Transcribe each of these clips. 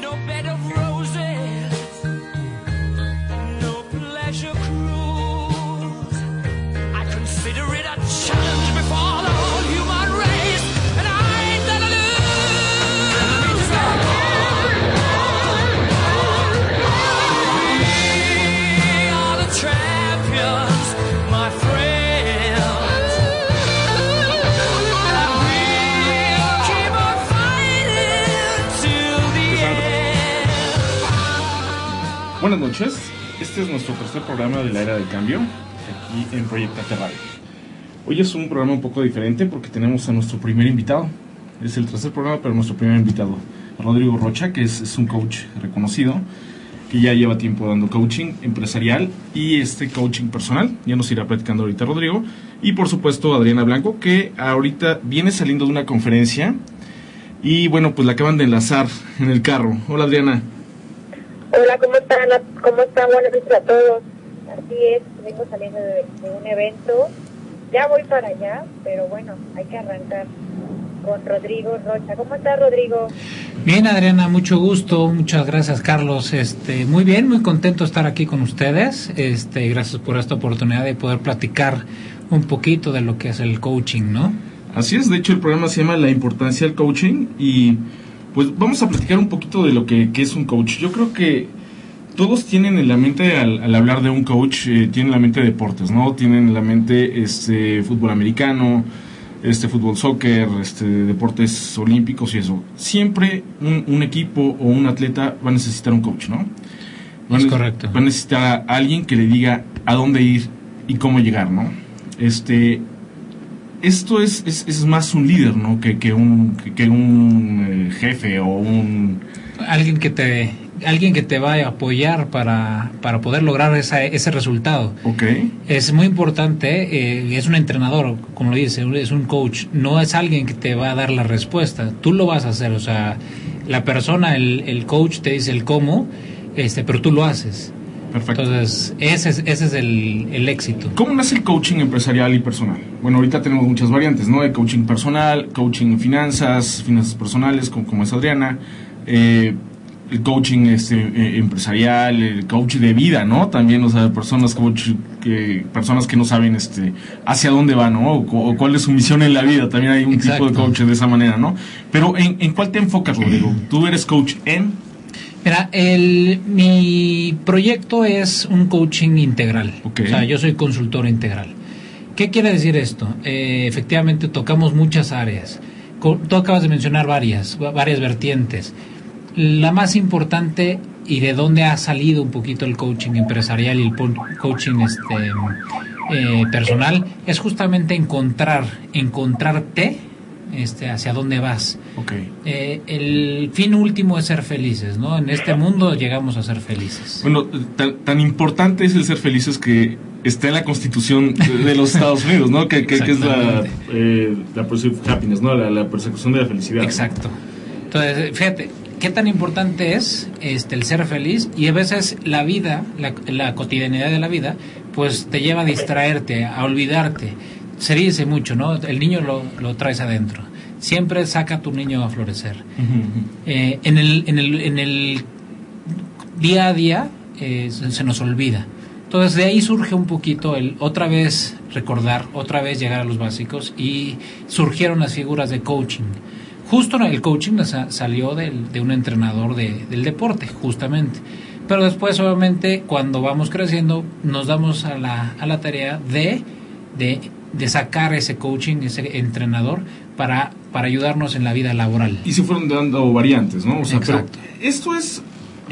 no bed of roses, Buenas noches, este es nuestro tercer programa de la era del cambio, aquí en Proyectate Radio. Hoy es un programa un poco diferente porque tenemos a nuestro primer invitado. Es el tercer programa, pero nuestro primer invitado, Rodrigo Rocha, que es, es un coach reconocido, que ya lleva tiempo dando coaching empresarial y este coaching personal. Ya nos irá platicando ahorita Rodrigo. Y por supuesto Adriana Blanco, que ahorita viene saliendo de una conferencia y bueno, pues la acaban de enlazar en el carro. Hola Adriana. Hola, ¿cómo están? ¿Cómo están? Buenas noches a todos. Así es, vengo saliendo de, de un evento. Ya voy para allá, pero bueno, hay que arrancar con Rodrigo Rocha. ¿Cómo estás, Rodrigo? Bien, Adriana, mucho gusto. Muchas gracias, Carlos. Este, muy bien, muy contento de estar aquí con ustedes. Este, gracias por esta oportunidad de poder platicar un poquito de lo que es el coaching, ¿no? Así es, de hecho el programa se llama La importancia del coaching y pues vamos a platicar un poquito de lo que, que es un coach. Yo creo que todos tienen en la mente al, al hablar de un coach, eh, tienen en la mente deportes, ¿no? Tienen en la mente este fútbol americano, este fútbol soccer, este deportes olímpicos y eso. Siempre un, un equipo o un atleta va a necesitar un coach, ¿no? Va Es correcto. Va a necesitar a alguien que le diga a dónde ir y cómo llegar, ¿no? Este, esto es, es, es más un líder, ¿no? Que, que un, que, que un eh, jefe o un... Alguien que te, alguien que te va a apoyar para, para poder lograr esa, ese resultado. Ok. Es muy importante, eh, es un entrenador, como lo dice, es un coach, no es alguien que te va a dar la respuesta, tú lo vas a hacer, o sea, la persona, el, el coach te dice el cómo, este, pero tú lo haces. Perfecto. Entonces, ese es, ese es el, el éxito. ¿Cómo nace el coaching empresarial y personal? Bueno, ahorita tenemos muchas variantes, ¿no? De coaching personal, coaching en finanzas, finanzas personales, como, como es Adriana, eh, el coaching este, eh, empresarial, el coach de vida, ¿no? También, o sea, personas, coach, que, personas que no saben este, hacia dónde van, ¿no? O, cu- o cuál es su misión en la vida. También hay un tipo de coach de esa manera, ¿no? Pero, ¿en, en cuál te enfocas, Rodrigo? Tú eres coach en... Mira, el, mi proyecto es un coaching integral. O sea, yo soy consultor integral. ¿Qué quiere decir esto? Eh, efectivamente, tocamos muchas áreas. Tú acabas de mencionar varias, va- varias vertientes. La más importante y de dónde ha salido un poquito el coaching empresarial y el coaching este, eh, personal es justamente encontrar, encontrarte este, hacia dónde vas. Eh, el fin último es ser felices, ¿no? En este mundo llegamos a ser felices. Bueno, tan, tan importante es el ser felices que está en la constitución de, los Estados Unidos, ¿no? Que, que- que es la, eh, la pursuit of happiness, ¿no? La, la persecución de la felicidad. Exacto. Entonces, fíjate, qué tan importante es este, el ser feliz y a veces la vida, la, la cotidianidad de la vida, pues te lleva a distraerte, a olvidarte. Se dice mucho, ¿no? El niño lo, lo traes adentro. Siempre saca a tu niño a florecer. Eh, en, el, en, el, en el día a día eh, se, se nos olvida. Entonces de ahí surge un poquito el otra vez recordar, otra vez llegar a los básicos y surgieron las figuras de coaching. Justo el coaching sa- salió del- de un entrenador de- del deporte, justamente. Pero después, obviamente, cuando vamos creciendo, nos damos a la, a la tarea de, de, de sacar ese coaching, ese entrenador, para, para ayudarnos en la vida laboral. Y se fueron dando variantes, ¿no? O sea, Exacto. pero esto es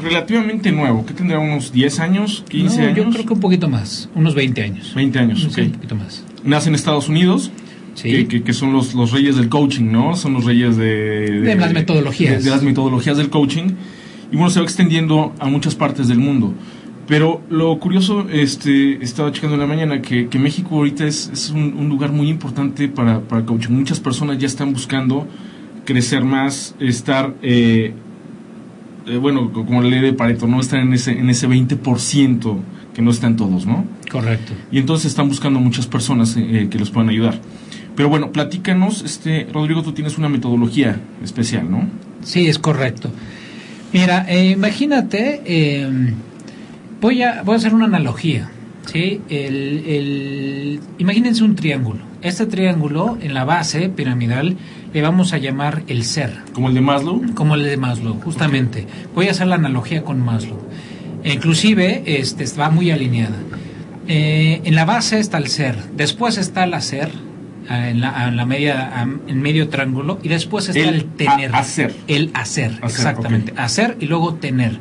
relativamente nuevo. ¿Qué tendrá? ¿Unos 10 años? ¿15 No, años? Yo creo que un poquito más, unos 20 años. 20 años, Sí, un poquito más. Nace en Estados Unidos, Sí. que, que- que son los, los reyes del coaching, ¿no? Son los reyes de... De las metodologías. De, de las metodologías del coaching. Y bueno, se va extendiendo a muchas partes del mundo. Pero lo curioso, este, estaba checando en la mañana que, que México ahorita es, es un, un lugar muy importante para, para coaching. Muchas personas ya están buscando crecer más, estar, eh, eh, bueno, co- como la ley de Pareto, no estar en ese, en ese 20% que no están todos, ¿no? Correcto. Y entonces están buscando muchas personas eh, que los puedan ayudar. Pero bueno, platícanos, este, Rodrigo, tú tienes una metodología especial, ¿no? Sí, es correcto. Mira, eh, imagínate, eh, voy, a, voy a hacer una analogía. ¿sí? El, el- imagínense un triángulo. Este triángulo, en la base piramidal, le vamos a llamar el ser, Como el de Maslow. como el de Maslow, justamente. Voy a hacer la analogía con Maslow. Inclusive, este, está muy alineada. Eh, en la base está el ser, después está el hacer, en la, en la media, en medio triángulo, y después está El el, tener. a- hacer. El hacer, Hacer, exactamente. Hacer y luego tener.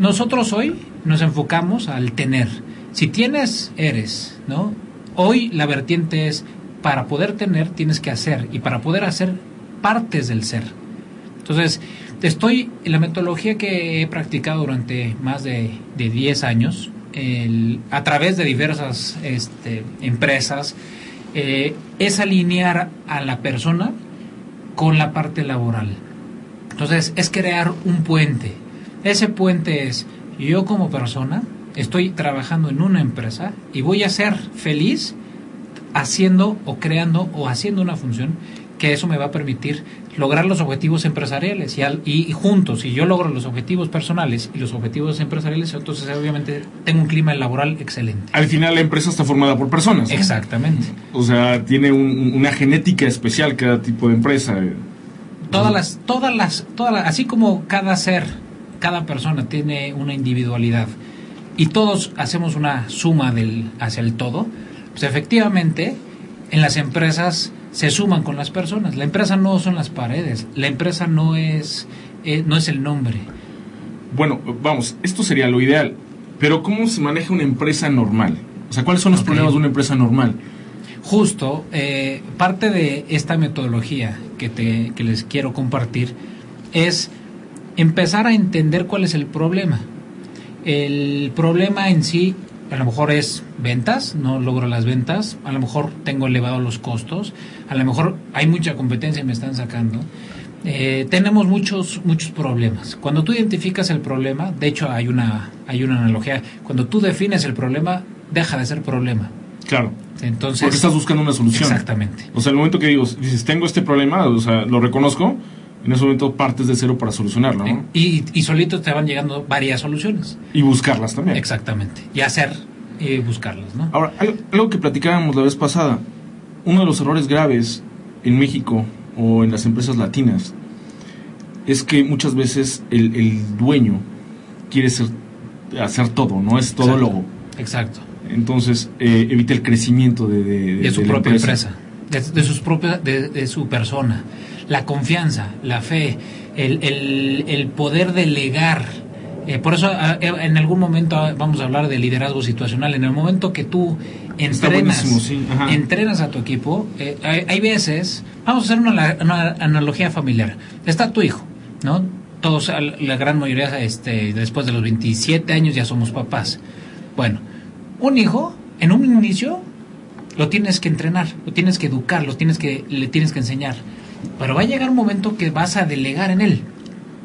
Nosotros hoy nos enfocamos al tener. Si tienes, eres, ¿no? Hoy la vertiente es, para poder tener, tienes que hacer. Y para poder hacer, partes del ser. Entonces, estoy en la metodología que he practicado durante más de, de 10 años, a través de diversas este, empresas, eh, es alinear a la persona con la parte laboral. Entonces, es crear un puente. Ese puente es, yo como persona estoy trabajando en una empresa y voy a ser feliz haciendo o creando o haciendo una función que eso me va a permitir lograr los objetivos empresariales y, al- y, y juntos, si yo logro los objetivos personales y los objetivos empresariales, entonces obviamente tengo un clima laboral excelente. Al final la empresa está formada por personas. Exactamente. O sea, tiene un- una genética especial cada tipo de empresa. Todas las, todas las, todas las, así como cada ser, cada persona tiene una individualidad y todos hacemos una suma del, hacia el todo, pues efectivamente en las empresas se suman con las personas. La empresa no son las paredes, la empresa no es, eh, no es el nombre. Bueno, vamos, esto sería lo ideal. Pero ¿cómo se maneja una empresa normal? O sea, ¿cuáles son los problemas de una empresa normal? Justo, eh, parte de esta metodología que, te, que les quiero compartir es empezar a entender cuál es el problema. El problema en sí a lo mejor es ventas, no logro las ventas, a lo mejor tengo elevados los costos, a lo mejor hay mucha competencia y me están sacando. Eh, tenemos muchos muchos problemas. Cuando tú identificas el problema, de hecho hay una hay una analogía, cuando tú defines el problema, deja de ser problema. Claro. Entonces, Porque estás buscando una solución. Exactamente. O sea, el momento que digo, dices, tengo este problema, o sea, lo reconozco, en ese momento partes de cero para solucionarlo, ¿no? Y, y solitos te van llegando varias soluciones. Y buscarlas también. Exactamente. Y hacer y buscarlas, ¿no? Ahora, algo, que platicábamos la vez pasada, uno de los errores graves en México o en las empresas latinas es que muchas veces el, el dueño quiere ser, hacer todo, no es todo logo. Exacto. Entonces eh, evita el crecimiento de, de, De su propia empresa, de, propias, de, de su persona. La confianza, la fe, el, el, el poder delegar. Eh, por eso a- en algún momento ah, vamos a hablar de liderazgo situacional. En el momento que tú entrenas, sí, entrenas a tu equipo, eh, hay, hay veces, vamos a hacer una, una analogía familiar. Está tu hijo, ¿no? Todos, la gran mayoría, este, después de los 27 años ya somos papás. Bueno, un hijo, en un inicio, lo tienes que entrenar, lo tienes que educar, lo tienes que, le tienes que enseñar. Pero va a llegar un momento que vas a delegar en él.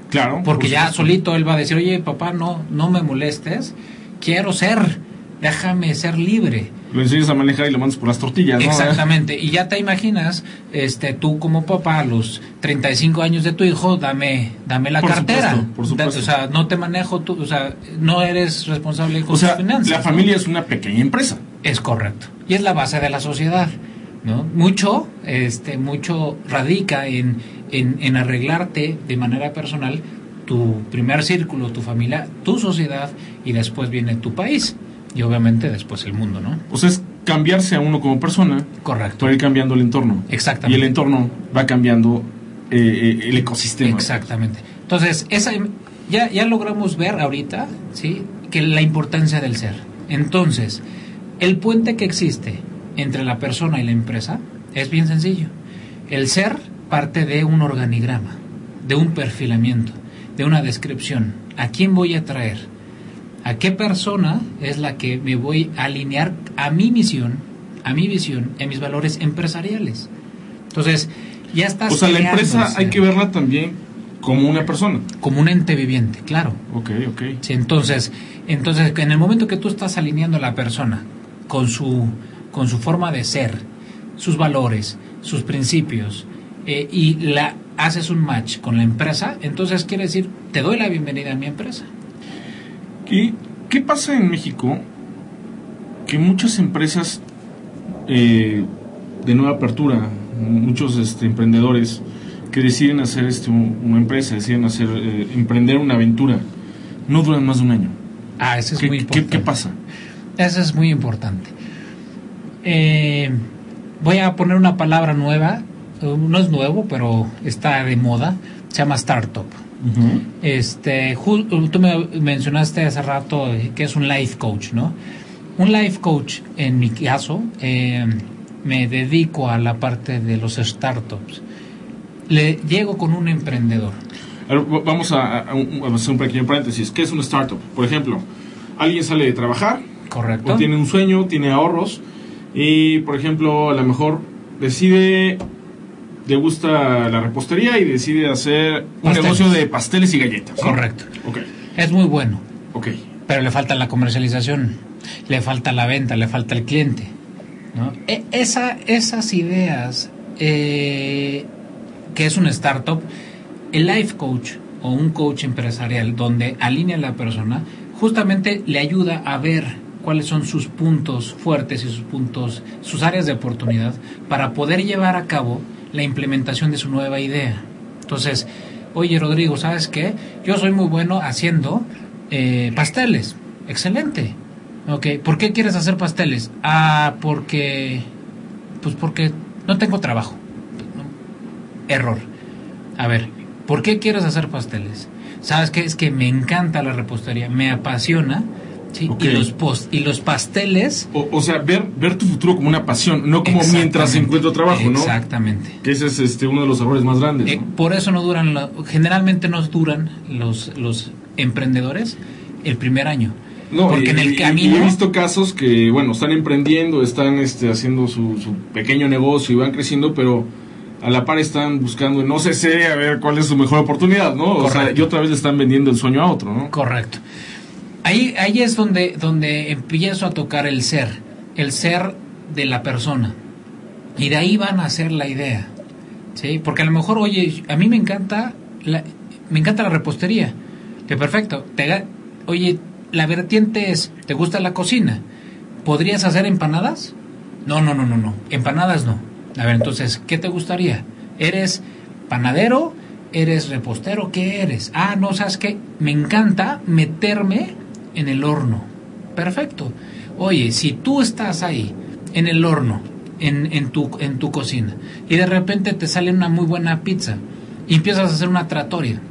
Claro. Porque por ya solito él va a decir, oye, papá, no, no me molestes, quiero ser, déjame ser libre. Lo enseñas a manejar y lo mandas por las tortillas, ¿no? Exactamente. Y ya te imaginas, este, tú como papá, a los 35 años de tu hijo, dame, dame la Por cartera. supuesto, por supuesto. O sea, no te manejo tú, o sea, no eres responsable con O sea, tus finanzas. la ¿no? familia es una pequeña empresa. Es correcto. Y es la base de la sociedad. ¿No? Mucho, este, mucho radica en, en, en arreglarte de manera personal tu primer círculo, tu familia, tu sociedad y después viene tu país. Y obviamente después el mundo, ¿no? O sea, es cambiarse a uno como persona Correcto. para ir cambiando el entorno. Exactamente. Y el entorno va cambiando eh, eh, el ecosistema. Exactamente. Entonces, esa, ya, ya logramos ver ahorita, ¿sí? Que la importancia del ser. Entonces, el puente que existe entre la persona y la empresa es bien sencillo. El ser parte de un organigrama, de un perfilamiento, de una descripción. ¿A quién voy a traer? ¿A qué persona es la que me voy a alinear a mi misión, a mi visión, a mis valores empresariales? Entonces, ya estás O sea, la empresa hay que verla también como una persona. como un ente viviente, claro. Ok, ok. Sí, entonces, entonces, en el momento que tú estás alineando a la persona con su, con su forma de ser, sus valores, sus principios, eh, y la haces un match con la empresa, entonces quiere decir, te doy la bienvenida a mi empresa. ¿Qué, qué pasa en México? Que muchas empresas eh, de nueva apertura, muchos este, emprendedores que deciden hacer este, un- una empresa, deciden hacer eh, emprender una aventura, no duran más de un año. Ah, eso es ¿Qué, muy qué- importante. qué pasa? Eso es muy importante. Eh, voy a poner una palabra nueva, no es nuevo, pero está de moda, se llama startup. Este, ju- tú me mencionaste hace rato eh, que es un life coach, ¿no? Un life coach, en mi caso, eh, me dedico a la parte de los startups. Le llego con un emprendedor. Vamos a, a un- a hacer un pequeño paréntesis. ¿Qué es una startup? Por ejemplo, alguien sale de trabajar, Correcto. o tiene un sueño, tiene ahorros, y por ejemplo, a lo mejor decide, le gusta la repostería y decide hacer un Pasteles. negocio de pasteles y galletas. ¿no? Correcto. Ok, Es muy bueno, ok. pero le falta la comercialización, le falta la venta, le falta el cliente. ¿no? E- esa, esas ideas eh, que es un startup, el life coach o un coach empresarial donde alinea a la persona, justamente le ayuda a ver cuáles son sus puntos fuertes y sus puntos, sus áreas de oportunidad para poder llevar a cabo la implementación de su nueva idea. Entonces, oye Rodrigo, ¿sabes qué? Yo soy muy bueno haciendo eh, pasteles. Excelente. Ok, ¿por qué quieres hacer pasteles? Ah, porque... Pues porque no tengo trabajo. Error. A ver, ¿por qué quieres hacer pasteles? ¿Sabes qué? Es que me encanta la repostería, me apasiona. Y, los post, y los pasteles... O, o sea, ver, ver tu futuro como una pasión, no como mientras encuentro trabajo, ¿no? Exactamente. Que ese es este, uno de los errores más grandes. Eh, ¿no? por eso no duran, la- generalmente no duran los, los emprendedores el primer año. No, porque y- en y- el y camino... he visto casos que, bueno, están emprendiendo, están este, haciendo su, su pequeño negocio y van creciendo, pero a la par están buscando, no sé, sé, a ver cuál es su mejor oportunidad, ¿no? O sea, y otra vez le están vendiendo el sueño a otro, ¿no? Correcto. Ahí, ahí es donde, donde empiezo a tocar el ser, el ser de la persona. Y de ahí van a hacer la idea. ¿sí? Porque a lo mejor, oye, a mí me encanta la, me encanta la repostería. Que perfecto. Te, oye, la vertiente es, ¿te gusta la cocina? ¿Podrías hacer empanadas? No, no, no, no, no. Empanadas no. A ver, entonces, ¿qué te gustaría? ¿Eres panadero? ¿Eres repostero? ¿Qué eres? Ah, no, ¿sabes qué? Me encanta meterme en el horno. Perfecto. Oye, si tú estás ahí, en el horno, en, en, tu, en tu cocina, y de repente te sale una muy buena pizza, y empiezas a hacer una tratoria,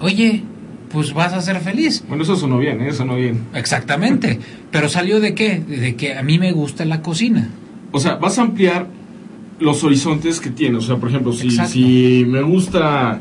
oye, pues vas a ser feliz. Bueno, eso sonó bien, ¿eh? Eso sonó bien. Exactamente. Pero salió de qué? De que a mí me gusta la cocina. O sea, vas a ampliar los horizontes que tienes. O sea, por ejemplo, si, Exacto. si me gusta,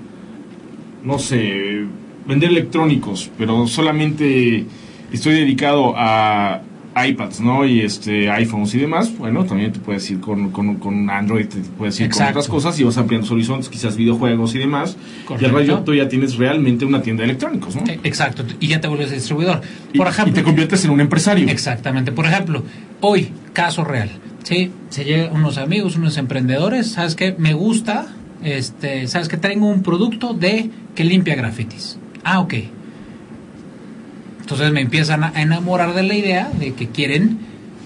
no sé, vender electrónicos, pero solamente estoy dedicado a iPads, ¿no? Y este iPhones y demás, bueno, también te puedes ir con, con, con Android, te puedes ir con otras cosas y vas ampliando tus horizontes, quizás videojuegos y demás. Y Correcto. al rayo tú ya tienes realmente una tienda de electrónicos, ¿no? Eh, Exacto, y ya te vuelves distribuidor. Y- Por y, ejemplo, te conviertes en un empresario. Exactamente. Por ejemplo, hoy, caso real. Sí, se llegan unos amigos, unos emprendedores, ¿sabes qué? Me gusta, este, ¿sabes que Tengo un producto de que limpia grafitis. Ah, ok. Entonces me empiezan a enamorar de la idea de que quieren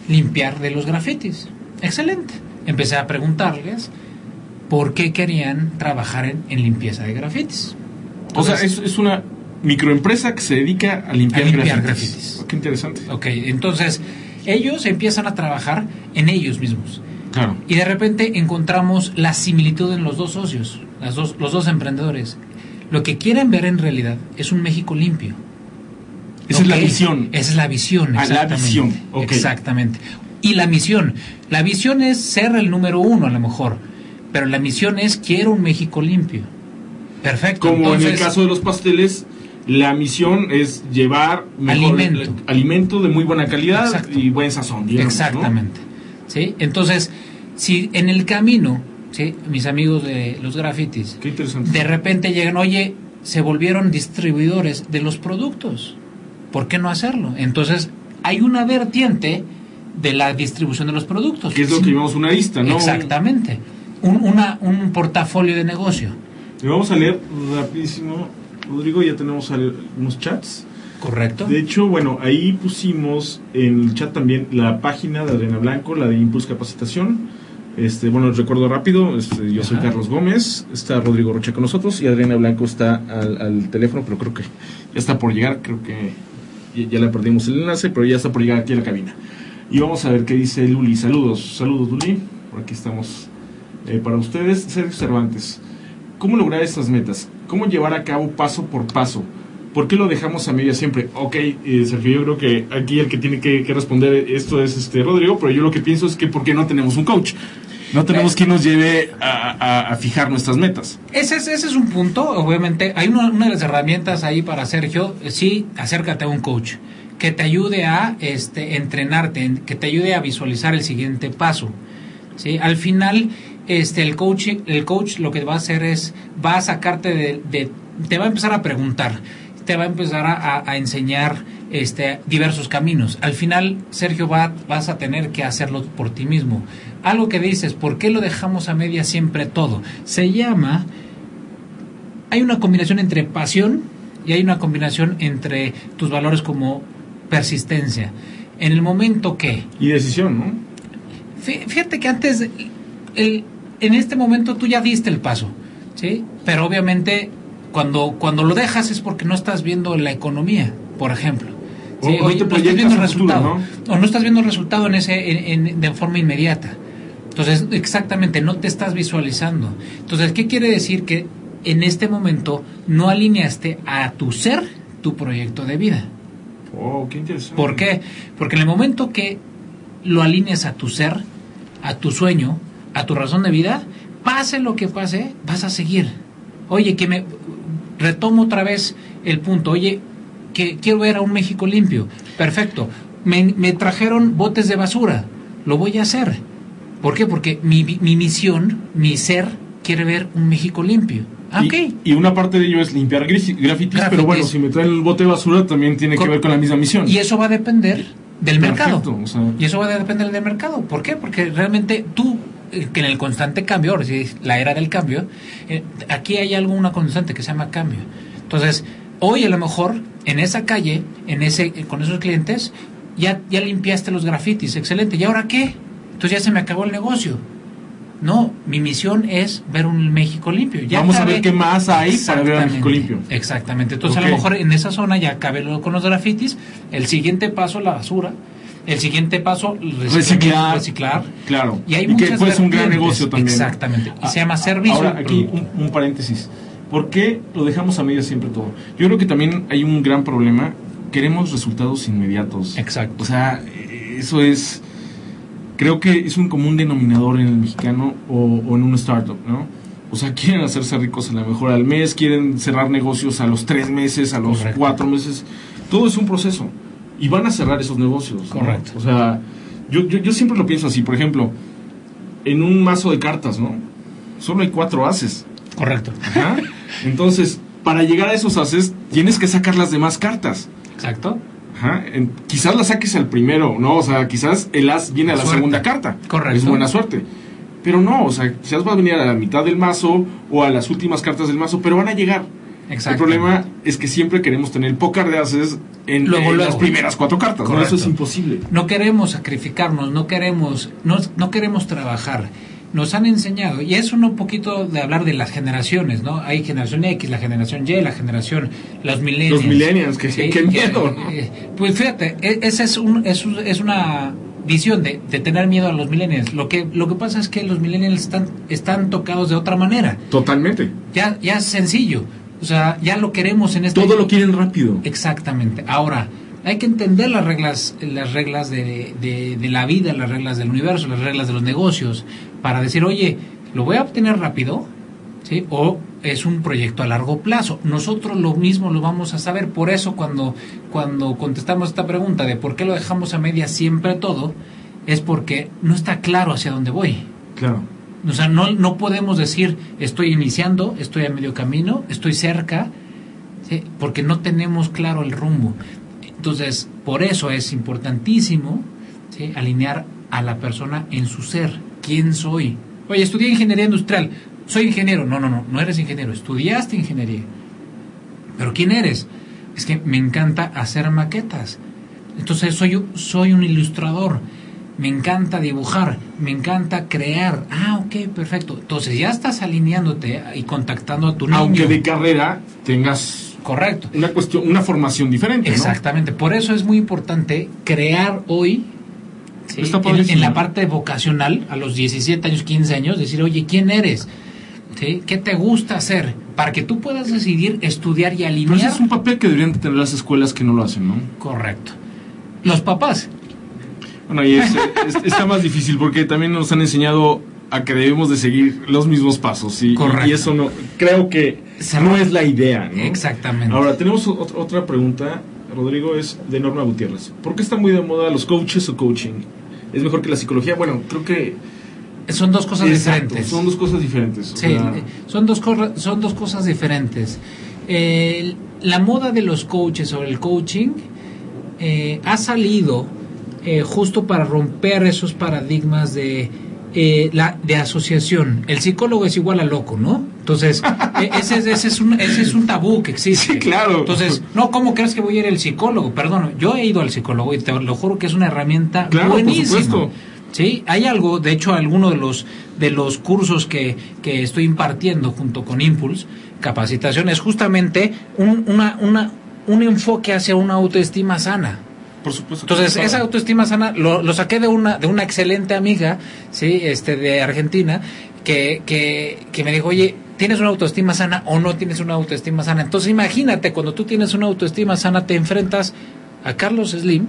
limpiar de los grafitis. Excelente. Empecé a preguntarles por qué querían trabajar en, en limpieza de grafitis. o sea, es, es una microempresa que se dedica a limpiar, A limpiar grafitis. grafitis. Oh, qué interesante. Ok, entonces ellos empiezan a trabajar en ellos mismos. Claro. Y de repente encontramos la similitud en los dos socios, las dos, los dos emprendedores. Lo que quieren ver en realidad es un México limpio. Esa es la visión. Esa es la visión. Ah, la exactamente. visión, ok. Exactamente. Y la misión. La visión es ser el número uno a lo mejor. Pero la misión es quiero un México limpio. Perfecto. Como en el caso de los pasteles, la misión es llevar mejor- Alimento. alimento de muy buena calidad Exacto. y buen sazón. digamos, ¿no? Exactamente. ¿Sí? Entonces, si en el camino, ¿sí? mis amigos de los grafitis, Qué interesante. de repente llegan, oye, se volvieron distribuidores de los productos. ¿Por qué no hacerlo? Entonces, hay una vertiente de la distribución de los productos. que es lo que llamamos una lista, ¿no? Exactamente. Un, una, un portafolio de negocio. Y vamos a leer rapidísimo, Rodrigo, ya tenemos algunos chats. ¿Correcto? De hecho, bueno, ahí pusimos en el chat también la página de Adriana Blanco, la de Impulse Capacitación. Este, bueno, les recuerdo rápido, este, yo soy Ajá. Carlos Gómez, está Rodrigo Rocha con nosotros y Adriana Blanco está al, al teléfono, pero creo que ya está por llegar, creo que ya, ya le perdimos el enlace, pero ya está por llegar aquí a la cabina. Y vamos a ver qué dice Luli. Saludos, saludos Luli, por aquí estamos eh, para ustedes. Sergio Cervantes, ¿cómo lograr estas metas? ¿Cómo llevar a cabo paso por paso? ¿Por qué lo dejamos a media siempre? Ok, eh, Sergio, yo creo que aquí el que tiene que, que responder esto es este Rodrigo, pero yo lo que pienso es que ¿por qué no tenemos un coach? No tenemos quien nos lleve a, a- a fijar nuestras metas. Ese es, ese es un punto, obviamente. Hay una, una de las herramientas ahí para Sergio. eh, Sí, acércate a un coach que te ayude a este, entrenarte, en- que te ayude a visualizar el siguiente paso. ¿sí? Al final, este, el, coach, el coach lo que va a hacer es, va a sacarte de, de- te va a empezar a preguntar, te va a empezar a, a- a enseñar este, diversos caminos. Al final, Sergio, va, vas a tener que hacerlo por ti mismo. Algo que dices, ¿por qué lo dejamos a media siempre todo? Se llama hay una combinación entre pasión y hay una combinación entre tus valores como persistencia. En el momento que, Y decisión, ¿no? fí- fíjate que antes, el, en este momento tú ya diste el paso, ¿sí? Pero obviamente cuando, cuando lo dejas es porque no estás viendo la economía, por ejemplo. O- ¿sí? o Oye, te no estás viendo el futuro, resultado. O no estás viendo el resultado en ese, en- en- de forma inmediata. Entonces, exactamente, no te estás visualizando. Entonces, ¿qué quiere decir? Que en este momento no alineaste a tu ser tu proyecto de vida. Oh, qué interesante. ¿Por qué? Porque en el momento que lo alineas a tu ser, a tu sueño, a tu razón de vida, pase lo que pase, vas a seguir. Oye, que me retomo otra vez el punto. Oye, que quiero ver a un México limpio. Perfecto. Me, me trajeron botes de basura. Lo voy a hacer. ¿Por qué? Porque mi, mi misión, mi ser, quiere ver un México limpio. Ah, Y- una parte de ello es limpiar grafitis, pero bueno, si me traen el bote de basura también tiene que ver con la misma misión. Y eso va a depender del mercado. Perfecto, o sea, Y eso va a depender del mercado. ¿Por qué? Porque realmente tú, que en el constante cambio, ahora sí, la era del cambio, eh, aquí hay algo, una constante que se llama cambio. Entonces, hoy a lo mejor en esa calle, en ese, con esos clientes, ya, ya limpiaste los grafitis, excelente. ¿Y ahora qué? Entonces ya se me acabó el negocio. No, mi misión es ver un México limpio. Ya Vamos a ver qué más hay para ver Exactamente, México limpio. Exactamente. Entonces a lo mejor en esa zona ya acabé con los grafitis. El siguiente paso, la basura. El siguiente paso, Reciclar. reciclar. Claro. Y hay que muchas pues un gran negocio también. Exactamente. Y Ah, se llama servicio. Ahora, aquí un, un paréntesis. ¿Por qué lo dejamos a medias siempre todo? Yo creo que también hay un gran problema. Queremos resultados inmediatos. Exacto. O sea, eh, eso es. Creo que es un común denominador en el mexicano o, o en un startup, ¿no? O sea, quieren hacerse ricos a lo mejor al mes, quieren cerrar negocios a los tres meses, a los Correcto. cuatro meses. Todo es un proceso. Y van a cerrar esos negocios. ¿no? Correcto. O sea, yo, yo, yo siempre lo pienso así. Por ejemplo, en un mazo de cartas, ¿no? Solo hay cuatro haces. Correcto. Ajá. Entonces, para llegar a esos haces, tienes que sacar las demás cartas. Exacto. Ajá. En- quizás la saques al primero, ¿no? O sea, quizás el as viene a la Suerte. segunda carta. Correcto. Es buena suerte. Pero no, o sea, quizás va a venir a la mitad del mazo o a las últimas cartas del mazo, pero van a llegar. Exacto. El problema es que siempre queremos tener el pócar de haces en, Luego, en luego. las primeras cuatro cartas. ¿no? Correcto. Eso es imposible. No queremos sacrificarnos, no queremos, no, no queremos trabajar. Nos han enseñado, y es un poquito de hablar de las generaciones, ¿no? Hay generación X, la generación Y, la generación, los millennials. Los millennials, que- qué miedo, ¿no? eh, Pues fíjate, e- esa es, un, es, un- es una visión de, de tener miedo a los millennials. Lo que, lo que pasa es que los millennials están, están tocados de otra manera. Totalmente. Ya, ya es sencillo. O sea, ya lo queremos en este Todo lo quieren rápido. Exactamente. Ahora, hay que entender las reglas, las reglas de, de- de la vida, las reglas del universo, las reglas de los negocios, para decir, oye, ¿lo voy a obtener rápido? ¿Sí? O es un proyecto a largo plazo. Nosotros lo mismo lo vamos a saber. Por eso cuando, cuando contestamos esta pregunta de por qué lo dejamos a media siempre todo, es porque no está claro hacia dónde voy. Claro. O sea, no, no podemos decir estoy iniciando, estoy a medio camino, estoy cerca, porque no tenemos claro el rumbo. Entonces, por eso es importantísimo alinear a la persona en su ser. ¿Quién soy? Oye, estudié ingeniería industrial. Soy ingeniero. No, no, no, no eres ingeniero. Estudiaste ingeniería. Pero ¿quién eres? Es que me encanta hacer maquetas. Entonces soy, soy un ilustrador. Me encanta dibujar, me encanta crear. Ah, ok, perfecto. Entonces ya estás alineándote y contactando a tu niño. Aunque de carrera tengas Correcto. una cuestión, una formación diferente, ¿no? Exactamente. Por eso es muy importante crear hoy, en, en la parte vocacional, a los 17 años, 15 años, decir, oye, ¿quién eres? ¿Sí? ¿Qué te gusta hacer? Para que tú puedas decidir estudiar y Pero alinear. ese es un papel que deberían tener las escuelas que no lo hacen, ¿no? Correcto. Los papás. Bueno, y es- es- está más difícil porque también nos han enseñado a que debemos de seguir los mismos pasos y, Correcto. y eso no creo que no es la idea ¿no? Exactamente. ahora tenemos ot- otra pregunta Rodrigo es de Norma Gutiérrez ¿por qué está muy de moda los coaches o coaching? ¿es mejor que la psicología? bueno creo que Son dos cosas Exacto, diferentes. son dos cosas diferentes o Sí, sea, eh, son dos, son dos cosas diferentes. Eh, la moda de los coaches o el coaching eh, ha salido eh, justo para romper esos paradigmas de, eh, la, de asociación. El psicólogo es igual a loco, ¿no? Entonces, eh, ese, es- ese, es un, ese es un tabú que existe. Sí, claro. Entonces, no, ¿cómo crees que voy a ir al psicólogo? Perdón, yo he ido al psicólogo y te lo juro que es una herramienta Claro, por buenísima. supuesto. Sí, hay algo, de hecho, alguno de los de los cursos que, que estoy impartiendo junto con Impulse, capacitación, es justamente un, una, una, un enfoque hacia una autoestima sana. Por supuesto Entonces, esa autoestima sana lo, lo saqué de una, de una excelente amiga, sí, este, de Argentina, que, que, que me dijo, oye, ¿tienes una autoestima sana o no tienes una autoestima sana? Entonces, imagínate, cuando tú tienes una autoestima sana, te enfrentas a Carlos Slim,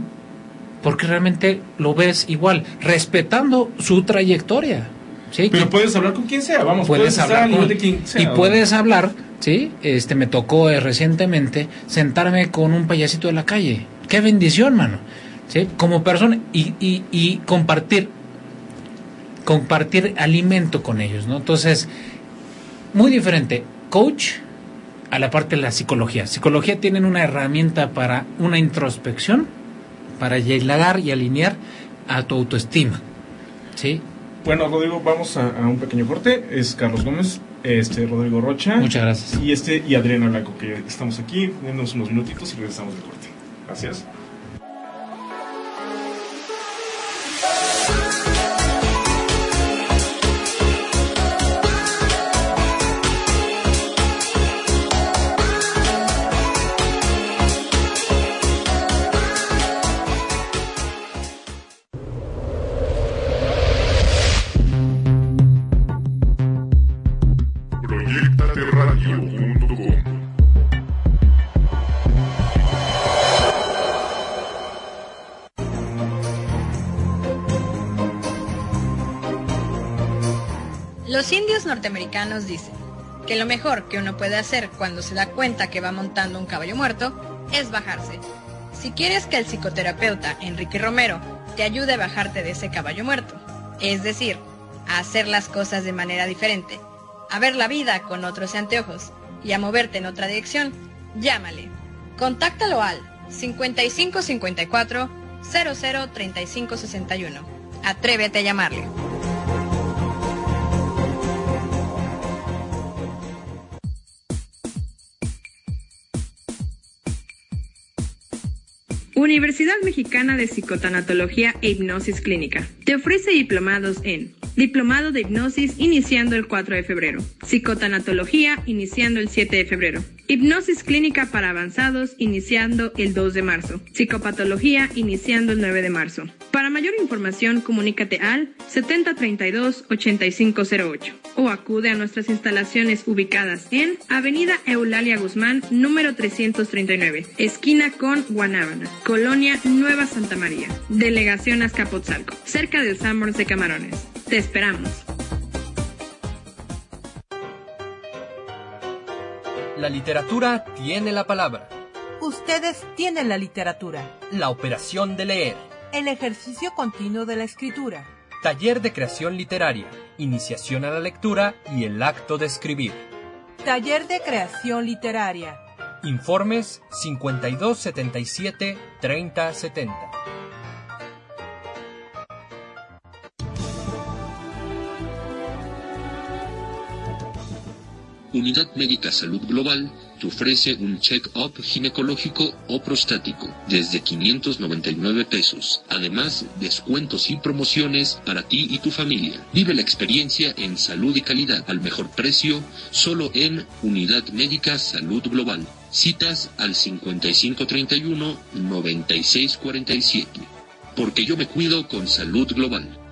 porque realmente lo ves igual, respetando su trayectoria. ¿sí? pero puedes hablar con quien sea vamos puedes estar hablar con- de quien sea y puedes hablar sí este me tocó eh, recientemente sentarme con un payasito de la calle qué bendición mano sí como persona y, y, y compartir compartir alimento con ellos no entonces muy diferente coach a la parte de la psicología psicología tienen una herramienta para una introspección para llegar y alinear a tu autoestima sí Bueno, Rodrigo, vamos a, a un pequeño corte. Es Carlos Gómez, este Rodrigo Rocha. muchas gracias Y este y Adriana Blanco, que estamos aquí. Denos unos minutitos y regresamos del corte. Gracias. Norteamericanos dicen que lo mejor que uno puede hacer cuando se da cuenta que va montando un caballo muerto es bajarse. Si quieres que el psicoterapeuta Enrique Romero te ayude a bajarte de ese caballo muerto, es decir, a hacer las cosas de manera diferente, a ver la vida con otros anteojos y a moverte en otra dirección, llámale. Contáctalo al 5554 003561. Atrévete a llamarle. Universidad Mexicana de Psicotanatología e Hipnosis Clínica. Te ofrece diplomados en Diplomado de Hipnosis iniciando el 4 de febrero. Psicotanatología iniciando el 7 de febrero. Hipnosis clínica para avanzados iniciando el 2 de marzo. Psicopatología iniciando el 9 de marzo. Para mayor información, comunícate al 7032-8508 o acude a nuestras instalaciones ubicadas en Avenida Eulalia Guzmán, número 339, esquina con Guanábana, Colonia Nueva Santa María, Delegación Azcapotzalco, cerca del Sanborns de Camarones. Te esperamos. La literatura tiene la palabra. Ustedes tienen la literatura. La operación de leer. El ejercicio continuo de la escritura. Taller de creación literaria. Iniciación a la lectura y el acto de escribir. Taller de creación literaria. Informes 5277 3070. Unidad Médica Salud Global te ofrece un check-up ginecológico o prostático desde 599 pesos. Además, descuentos y promociones para ti y tu familia. Vive la experiencia en salud y calidad al mejor precio solo en Unidad Médica Salud Global. Citas al 5531-9647. Porque yo me cuido con Salud Global.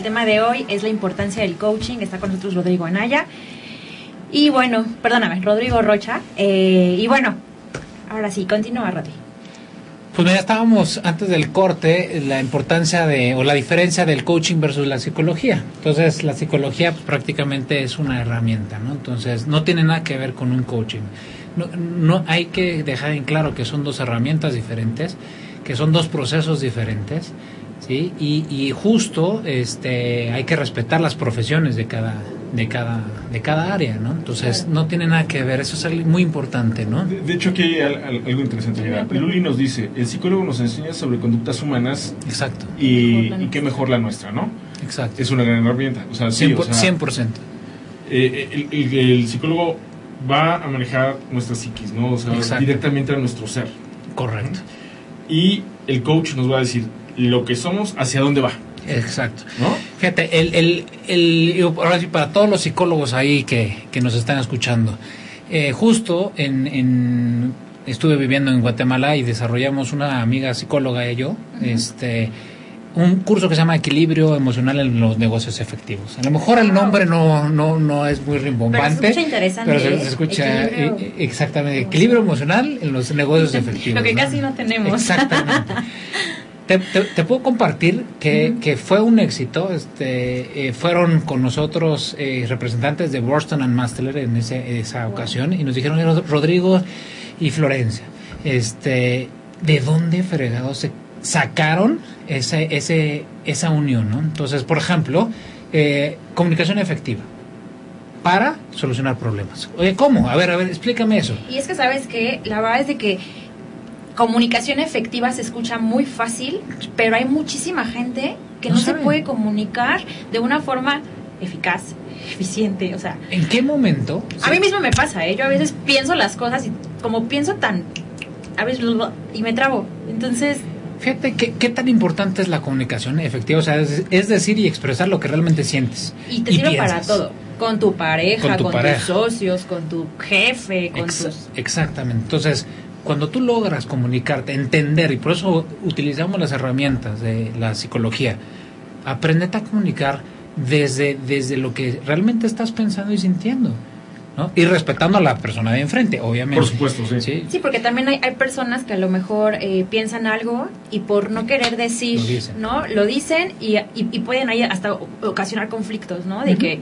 El tema de hoy es la importancia del coaching. Está con nosotros Rodrigo Anaya. Y bueno, perdóname, Rodrigo Rocha. Eh, y bueno, ahora sí, continúa, Rodrigo. Pues mira, estábamos antes del corte, la importancia de, o la diferencia del coaching versus la psicología. Entonces, la psicología pues, prácticamente es una herramienta, ¿no? Entonces, no tiene nada que ver con un coaching. No, no hay que dejar en claro que son dos herramientas diferentes, que son dos procesos diferentes, ¿sí? Y, y justo este, hay que respetar las profesiones de cada, de cada, de cada área, ¿no? Entonces, no tiene nada que ver, eso es algo muy importante, ¿no? De, de hecho, aquí hay al- al- algo interesante. Mira, Luli nos dice, el psicólogo nos enseña sobre conductas humanas Exacto. y, y qué mejor la nuestra, ¿no? Exacto. Es una gran herramienta. O sea, sí, 100%. o sea, 100%. eh, el, el- el psicólogo va a manejar nuestra psiquis, ¿no? O sea, Exacto. directamente a nuestro ser. Correcto. Y el coach nos va a decir lo que somos, hacia dónde va, Exacto. ¿no? Fíjate, el, el, el- yo, ahora sí, para todos los psicólogos ahí que, que nos están escuchando, eh, justo en, en- estuve viviendo en Guatemala y desarrollamos una amiga psicóloga y yo, este un curso que se llama Equilibrio Emocional en los Negocios Efectivos. A lo mejor el nombre no, no, no es muy rimbombante. Pero se escucha interesante, pero se, ¿eh? se escucha Equilibrio eh, eh, exactamente. Equilibrio emocional en los negocios efectivos. Lo que ¿no? casi no tenemos. Exactamente. Te, te- te puedo compartir que, que fue un éxito. Este, eh, fueron con nosotros eh, representantes de Borston and Masteler en ese- esa ocasión y nos dijeron "Rod- Rodrigo y Florencia, este, ¿de dónde fregados se sacaron ese, ese, esa unión? ¿no? Entonces, por ejemplo, eh, comunicación efectiva para solucionar problemas. Oye, ¿cómo? A ver, a ver, explícame eso. Y es que sabes que la verdad es de que comunicación efectiva se escucha muy fácil, pero hay muchísima gente que no, No se puede comunicar de una forma eficaz, eficiente, o sea, ¿En qué momento? a mí mismo me pasa, ¿eh? Yo a veces pienso las cosas y como pienso tan a veces y me trabo. Entonces, Fíjate qué, qué tan importante es la comunicación efectiva, o sea, es, es decir y expresar lo que realmente sientes. y te sirve para todo, con tu pareja, Con tu con, pareja. tus socios, con tu jefe, con Ex- tus Exactamente. Entonces, cuando tú logras comunicarte, entender, y por eso utilizamos las herramientas de la psicología, aprendete a comunicar desde, desde lo que realmente estás pensando y sintiendo. ¿no? Y respetando a la persona de enfrente, obviamente. Por supuesto, sí. Sí, Sí, porque también hay, hay personas que a lo mejor eh, piensan algo y por no querer decir, Lo dicen. ¿no? Lo dicen y, y, y pueden ahí hasta o- ocasionar conflictos, ¿no? De que...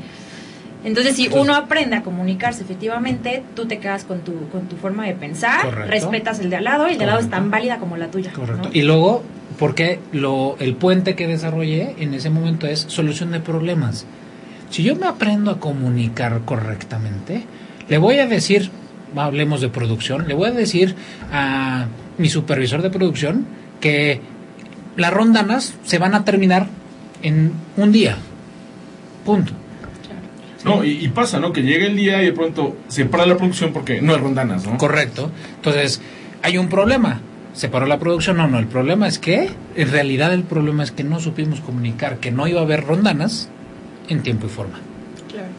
Entonces, si uno aprende a comunicarse efectivamente, tú te quedas con tu, con tu forma de pensar, Correcto. respetas el de al lado y el de al lado es tan válida como la tuya. Correcto. ¿no? Y luego, porque lo, el puente que desarrollé en ese momento es solución de problemas. Si yo me aprendo a comunicar correctamente, le voy a decir, hablemos de producción, le voy a decir a mi supervisor de producción que las rondanas se van a terminar en un día. Punto. No, y, pasa, ¿no? Que llega el día y de pronto se para la producción porque no hay rondanas, ¿no? Correcto. Entonces, hay un problema. ¿Se paró la producción? No, no. El problema es que, en realidad, el problema es que no supimos comunicar que no iba a haber rondanas en tiempo y forma.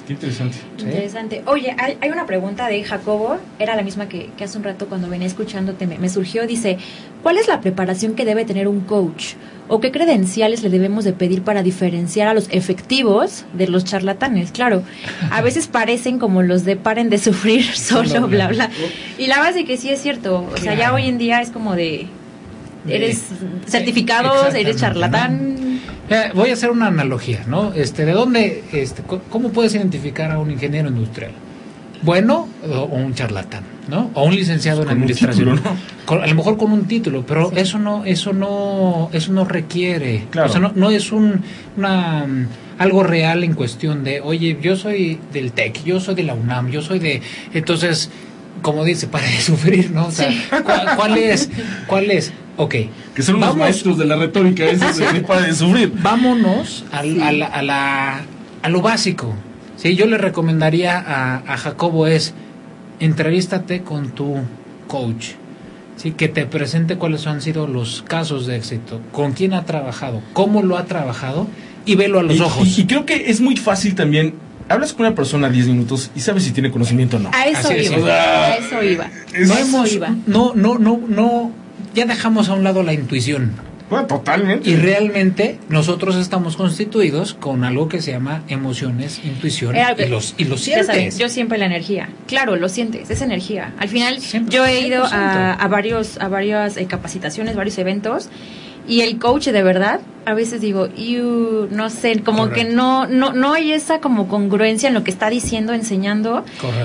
Qué interesante. Interesante. Oye, hay, hay una pregunta de Jacobo, era la misma que, que hace un rato cuando venía escuchándote, me, me surgió, dice, ¿cuál es la preparación que debe tener un coach? ¿O qué credenciales le debemos de pedir para diferenciar a los efectivos de los charlatanes? Claro, a veces parecen como los de paren de sufrir solo, bla, bla. Y la base que sí es cierto, o sea, ya hoy en día es como de, eres certificado, eres charlatán. Eh, voy a hacer una analogía, ¿no? Este, ¿de dónde, este, cómo puedes identificar a un ingeniero industrial? Bueno o, o un charlatán, ¿no? O un licenciado en Con un administración. título, ¿no? Con- a lo mejor con un título, pero eso no, eso no, eso no requiere, Claro. o sea, no, no es un, una algo real en cuestión de, oye, yo soy del TEC, yo soy de la UNAM, yo soy de, entonces, como dice, para de sufrir, ¿no? O sea, ¿cuál, cuál es, cuál es? Ok, Que son los Vamos. maestros de la retórica, esos de que para de sufrir. vámonos al- a, la, a, la- a lo básico. Sí, yo le recomendaría a, a Jacobo es entrevístate con tu coach. Sí, que te presente cuáles han sido los casos de éxito, con quién ha trabajado, cómo lo ha trabajado y velo a los Y- ojos. Y, y creo que es muy fácil también. Hablas con una persona 10 minutos y sabes si tiene conocimiento o no. A eso Así es, iba, o sea, a eso iba. es- no eso hemos, iba. no, no, no, no, ya dejamos a un lado la intuición. Bueno, totalmente. Y realmente nosotros estamos constituidos con algo que se llama emociones, intuición Era- y los y sabes, sientes. yo siempre la energía. Claro, lo sientes, es energía. Al final, Siempre, yo he ido 100%. a, a varios, a varias eh, capacitaciones, varios eventos, y el coach de verdad, a veces digo, no sé, como Correcto. que no, no, no hay esa como congruencia en lo que está diciendo, enseñando,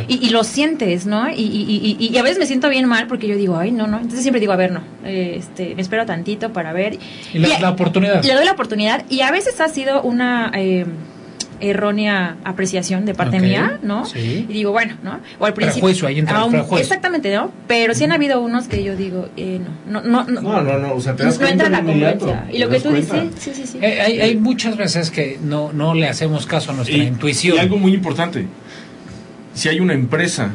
y, y lo sientes, ¿no? Y, y, y, a veces me siento bien mal porque yo digo, ay, no, no. Entonces siempre digo, a ver, no, este, me espero tantito para ver. Y la, Y- la oportunidad. le doy la oportunidad y a veces ha sido una eh, errónea apreciación de parte mía, ¿no? sí. Y digo, bueno, ¿no? O al principio. Prejuicio, ahí entra el Aún- prejuicio. Exactamente, ¿no? Pero sí han habido unos que yo digo, eh, no, no, no, no. No, no. O sea, te no das cuenta entra la congruencia. Y lo que tú cuenta. dices, sí, sí, sí. Eh, hay, hay muchas veces que no, no le hacemos caso a nuestra Y- intuición. Y algo muy importante. Si hay una empresa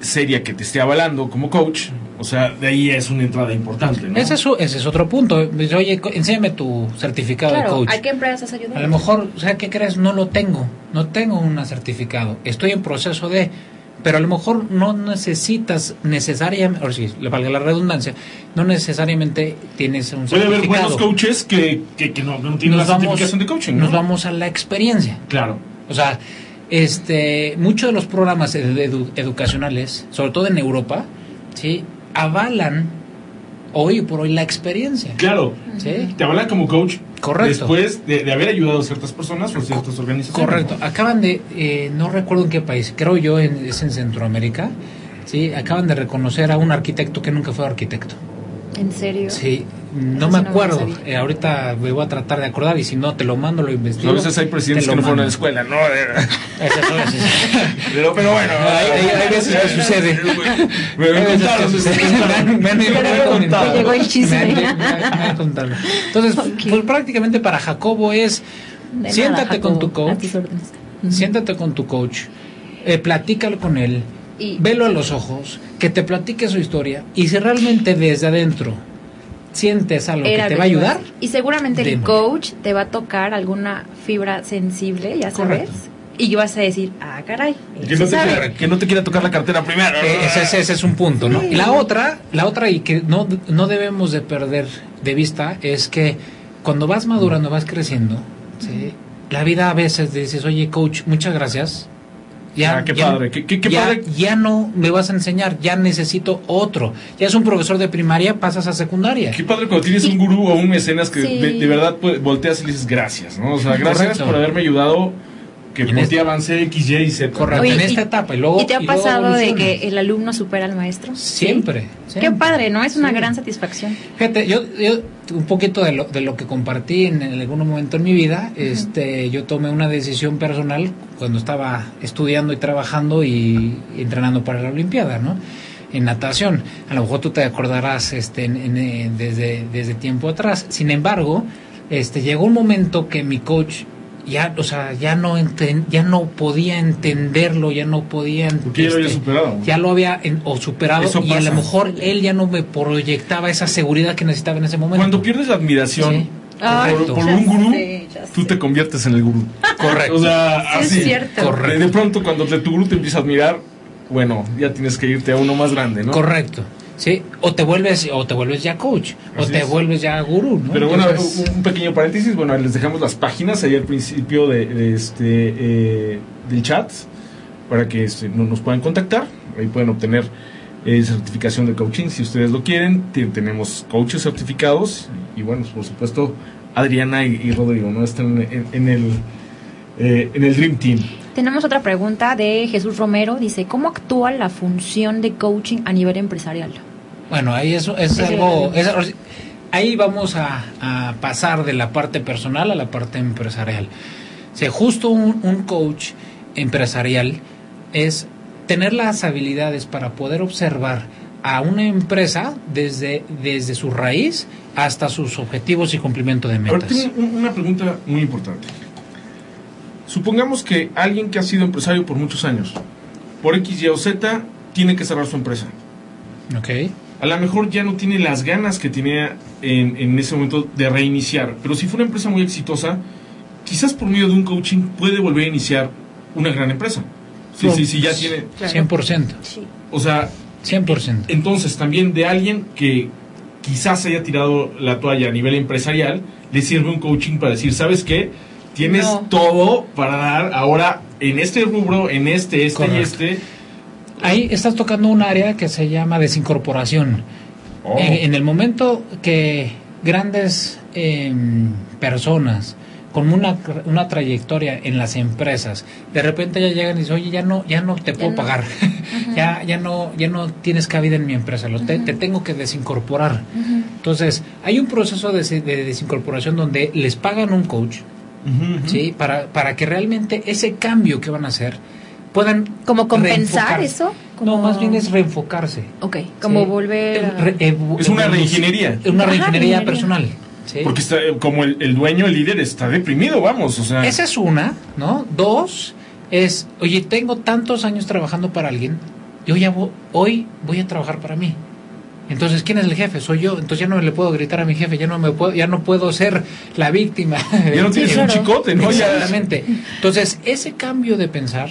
seria que te esté avalando como coach, o sea, de ahí es una entrada importante, ¿no? ese, es, su- ese es otro punto. Dice, Oye, enséñame tu certificado Claro, de coach. ¿a qué empresas ayudar? A lo mejor, o sea, ¿qué crees? No lo tengo. No tengo un certificado. Estoy en proceso de... Pero a lo mejor no necesitas necesariamente, o sí, le valga la redundancia, no necesariamente tienes un Puede haber certificado. buenos coaches que, que, que no, no tienen nos la vamos, certificación de coaching, ¿no? nos vamos a la experiencia. Claro. O sea, este, muchos de los programas edu- educacionales, sobre todo en Europa, ¿sí? avalan hoy por hoy la experiencia. Claro. ¿sí? Te avalan como coach Correcto. después de, de haber ayudado a ciertas personas o ciertas organizaciones. Correcto. Acaban de, eh, no recuerdo en qué país, creo yo en, es en Centroamérica, ¿sí? acaban de reconocer a un arquitecto que nunca fue arquitecto. ¿En serio? Sí, no me no acuerdo. Eh, ahorita me voy a tratar de acordar y si no te lo mando, lo investigo. a veces hay presidentes te que no fueron a la escuela, ¿no? Las- pero, pero bueno. Hay- hay- hay veces que sucede. Me, me contaron. que me sucede. contaron. Me han- llegó el chisme. Entonces, pues prácticamente para Jacobo es De siéntate nada, con tu coach, siéntate con tu coach, eh, platícalo con él, Y- velo a los ojos, que te platique su historia y si realmente desde adentro sientes algo Era que te va a ayudar. Y seguramente el coach te va a tocar alguna fibra sensible, ya sabes. Correcto. Y vas a decir, ah, caray. Que no, te quiera, que no te quiera tocar la cartera primero. Eh, ese, ese- ese es un punto, ¿no? Y la otra, la otra y que no, no debemos de perder de vista es que cuando vas madurando, vas creciendo, ¿sí? la vida a veces dices, oye, coach, muchas gracias. Ya, Ah, qué ya- padre, qué- qué- qué ya- padre. ya no me vas a enseñar, ya necesito otro. Ya es un profesor de primaria, pasas a secundaria. Qué padre cuando tienes un gurú o un mecenas que Sí. de, de verdad pues, volteas y le dices gracias, ¿no? O sea, gracias Correcto. por haberme ayudado que En por este- avance X, Y y Z. Correcto, Oye, en y- esta etapa. Y, luego, ¿Y te ha luego pasado de que el alumno supera al maestro? Siempre. Qué siempre. padre, ¿no? Es una Sí. gran satisfacción. Fíjate, yo, yo un poquito de lo, de lo que compartí en, en algún momento en mi vida, este, yo tomé una decisión personal cuando estaba estudiando y trabajando y, y entrenando para la Olimpiada, ¿no? En natación. A lo mejor tú te acordarás este, en- en, desde, desde tiempo atrás. Sin embargo, este, llegó un momento que mi coach ya, o sea, ya no enten- ya no podía entenderlo, ya no podía Porque ya lo había este, superado. ya lo había en- o superado Eso y a lo mejor él ya no me proyectaba esa seguridad que necesitaba en ese momento. Cuando pierdes la admiración Sí. Por, un gurú, sé, tú sé. te conviertes en el gurú. Correcto. O sea, Sí, es así. cierto. Correcto. De, de pronto, cuando te- tu gurú te empieza a admirar, bueno, ya tienes que irte a uno más grande, ¿no? Correcto. Sí, o te vuelves o te vuelves ya coach o te es. vuelves ya gurú, ¿no? Pero bueno, Entonces, un un pequeño paréntesis. Bueno, les dejamos las páginas ahí al principio de, de este eh, del chat para que este, no- nos puedan contactar. Ahí pueden obtener eh, certificación de coaching si ustedes lo quieren. Tenemos coaches certificados y bueno, por supuesto Adriana y, y Rodrigo no están en, en el eh, en el Dream Team. Tenemos otra pregunta de Jesús Romero. Dice, ¿cómo actúa la función de coaching a nivel empresarial? Bueno, ahí eso es Sí. algo es- ahí vamos a, a pasar de la parte personal a la parte empresarial. O sea, justo un, un coach empresarial es tener las habilidades para poder observar a una empresa desde, desde su raíz hasta sus objetivos y cumplimiento de Ahora metas. tengo un- una pregunta muy importante. Supongamos que alguien que ha sido empresario por muchos años, por X, Y o Z, tiene que cerrar su empresa. Ok. A lo mejor ya no tiene las ganas que tenía en, en ese momento de reiniciar. Pero si fue una empresa muy exitosa, quizás por medio de un coaching puede volver a iniciar una gran empresa. Sí, sí, sí, ya tiene. 100%. O sea, 100%. entonces también de alguien que quizás haya tirado la toalla a nivel empresarial, le sirve un coaching para decir, ¿sabes qué? Tienes No. todo para dar ahora en este rubro, en este, este y este. Ahí estás tocando un área que se llama desincorporación. Oh. En, en el momento que grandes em, personas con una, una trayectoria en las empresas de repente ya llegan y dicen oye ya no ya no te puedo no. pagar. Ya ya no ya no tienes cabida en mi empresa lo te, te tengo que desincorporar entonces hay un proceso de, de desincorporación donde les pagan un coach sí para para que realmente ese cambio que van a hacer puedan ¿Como compensar reenfocarse. eso? no más bien es reenfocarse Ok, como Sí. volver a... Re- evo- Es una reingeniería. Una Ajá, reingeniería personal. ¿sí? Porque está, eh, como el, el dueño, el líder, está deprimido, vamos. O sea, Esa es una, ¿no? Dos, es, oye, tengo tantos años trabajando para alguien, yo ya vo- hoy voy a trabajar para mí. Entonces, ¿quién es el jefe? Soy yo. Entonces ya no le puedo gritar a mi jefe, ya no me puedo, ya no puedo ser la víctima. ya no tienes Sí, un chicote, ¿no? Exactamente. Entonces, ese cambio de pensar,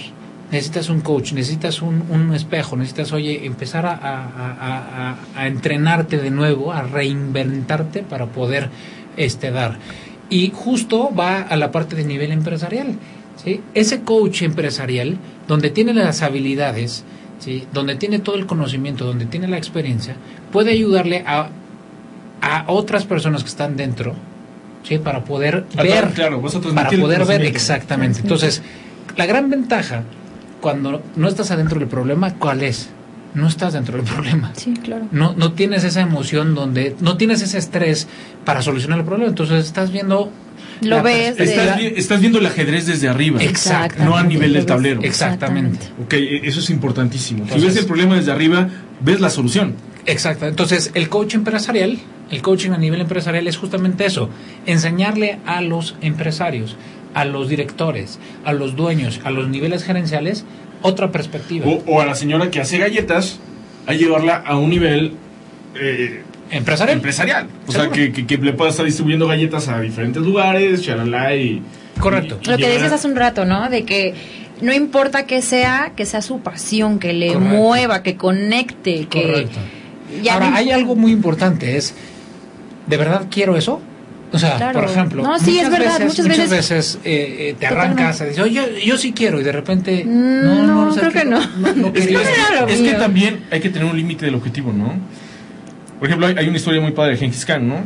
necesitas un coach, necesitas un, un espejo, necesitas, oye, empezar a, a- a- entrenarte de nuevo, a reinventarte para poder este, dar. Y justo va a la parte de nivel empresarial. ¿sí? Ese coach empresarial, donde tiene las habilidades, ¿sí? donde tiene todo el conocimiento, donde tiene la experiencia, puede ayudarle a, a otras personas que están dentro, ¿sí? para poder Ah, ver claro, vas a transmitir para poder ver exactamente. Entonces, la gran ventaja cuando no estás adentro del problema, ¿cuál es? No estás dentro del problema. Sí, claro. No, no tienes esa emoción donde no tienes ese estrés para solucionar el problema. Entonces estás viendo Lo la ves Estás, estás viendo el ajedrez desde arriba. Exacto. No a nivel del tablero. Exactamente. Ok, e- eso es importantísimo. si ves el problema desde arriba, ves la solución. Exacto. Entonces, el coach empresarial, el coaching a nivel empresarial es justamente eso, enseñarle a los empresarios, a los directores, a los dueños, a los niveles gerenciales otra perspectiva. O, o a la señora que hace galletas, a llevarla a un nivel eh, empresarial. empresarial. O sea, que, que, que le pueda estar distribuyendo galletas a diferentes lugares, charalá y... Correcto. y- y Lo que decías hace un rato, ¿no? De que no importa que sea, que sea su pasión, que le Correcto. mueva, que conecte, que... Correcto. Ya Ahora, no- hay algo muy importante, es, ¿de verdad quiero eso? O sea, Claro. por ejemplo, No, sí, es muchas verdad, veces, muchas veces- eh, eh, te arrancas a decir, oye, yo, yo sí quiero, y de repente, Mm, no, no, creo que no. no Es que, es también hay que tener un límite del objetivo, ¿no? Por ejemplo, hay, hay una historia muy padre de Genghis Khan, ¿no?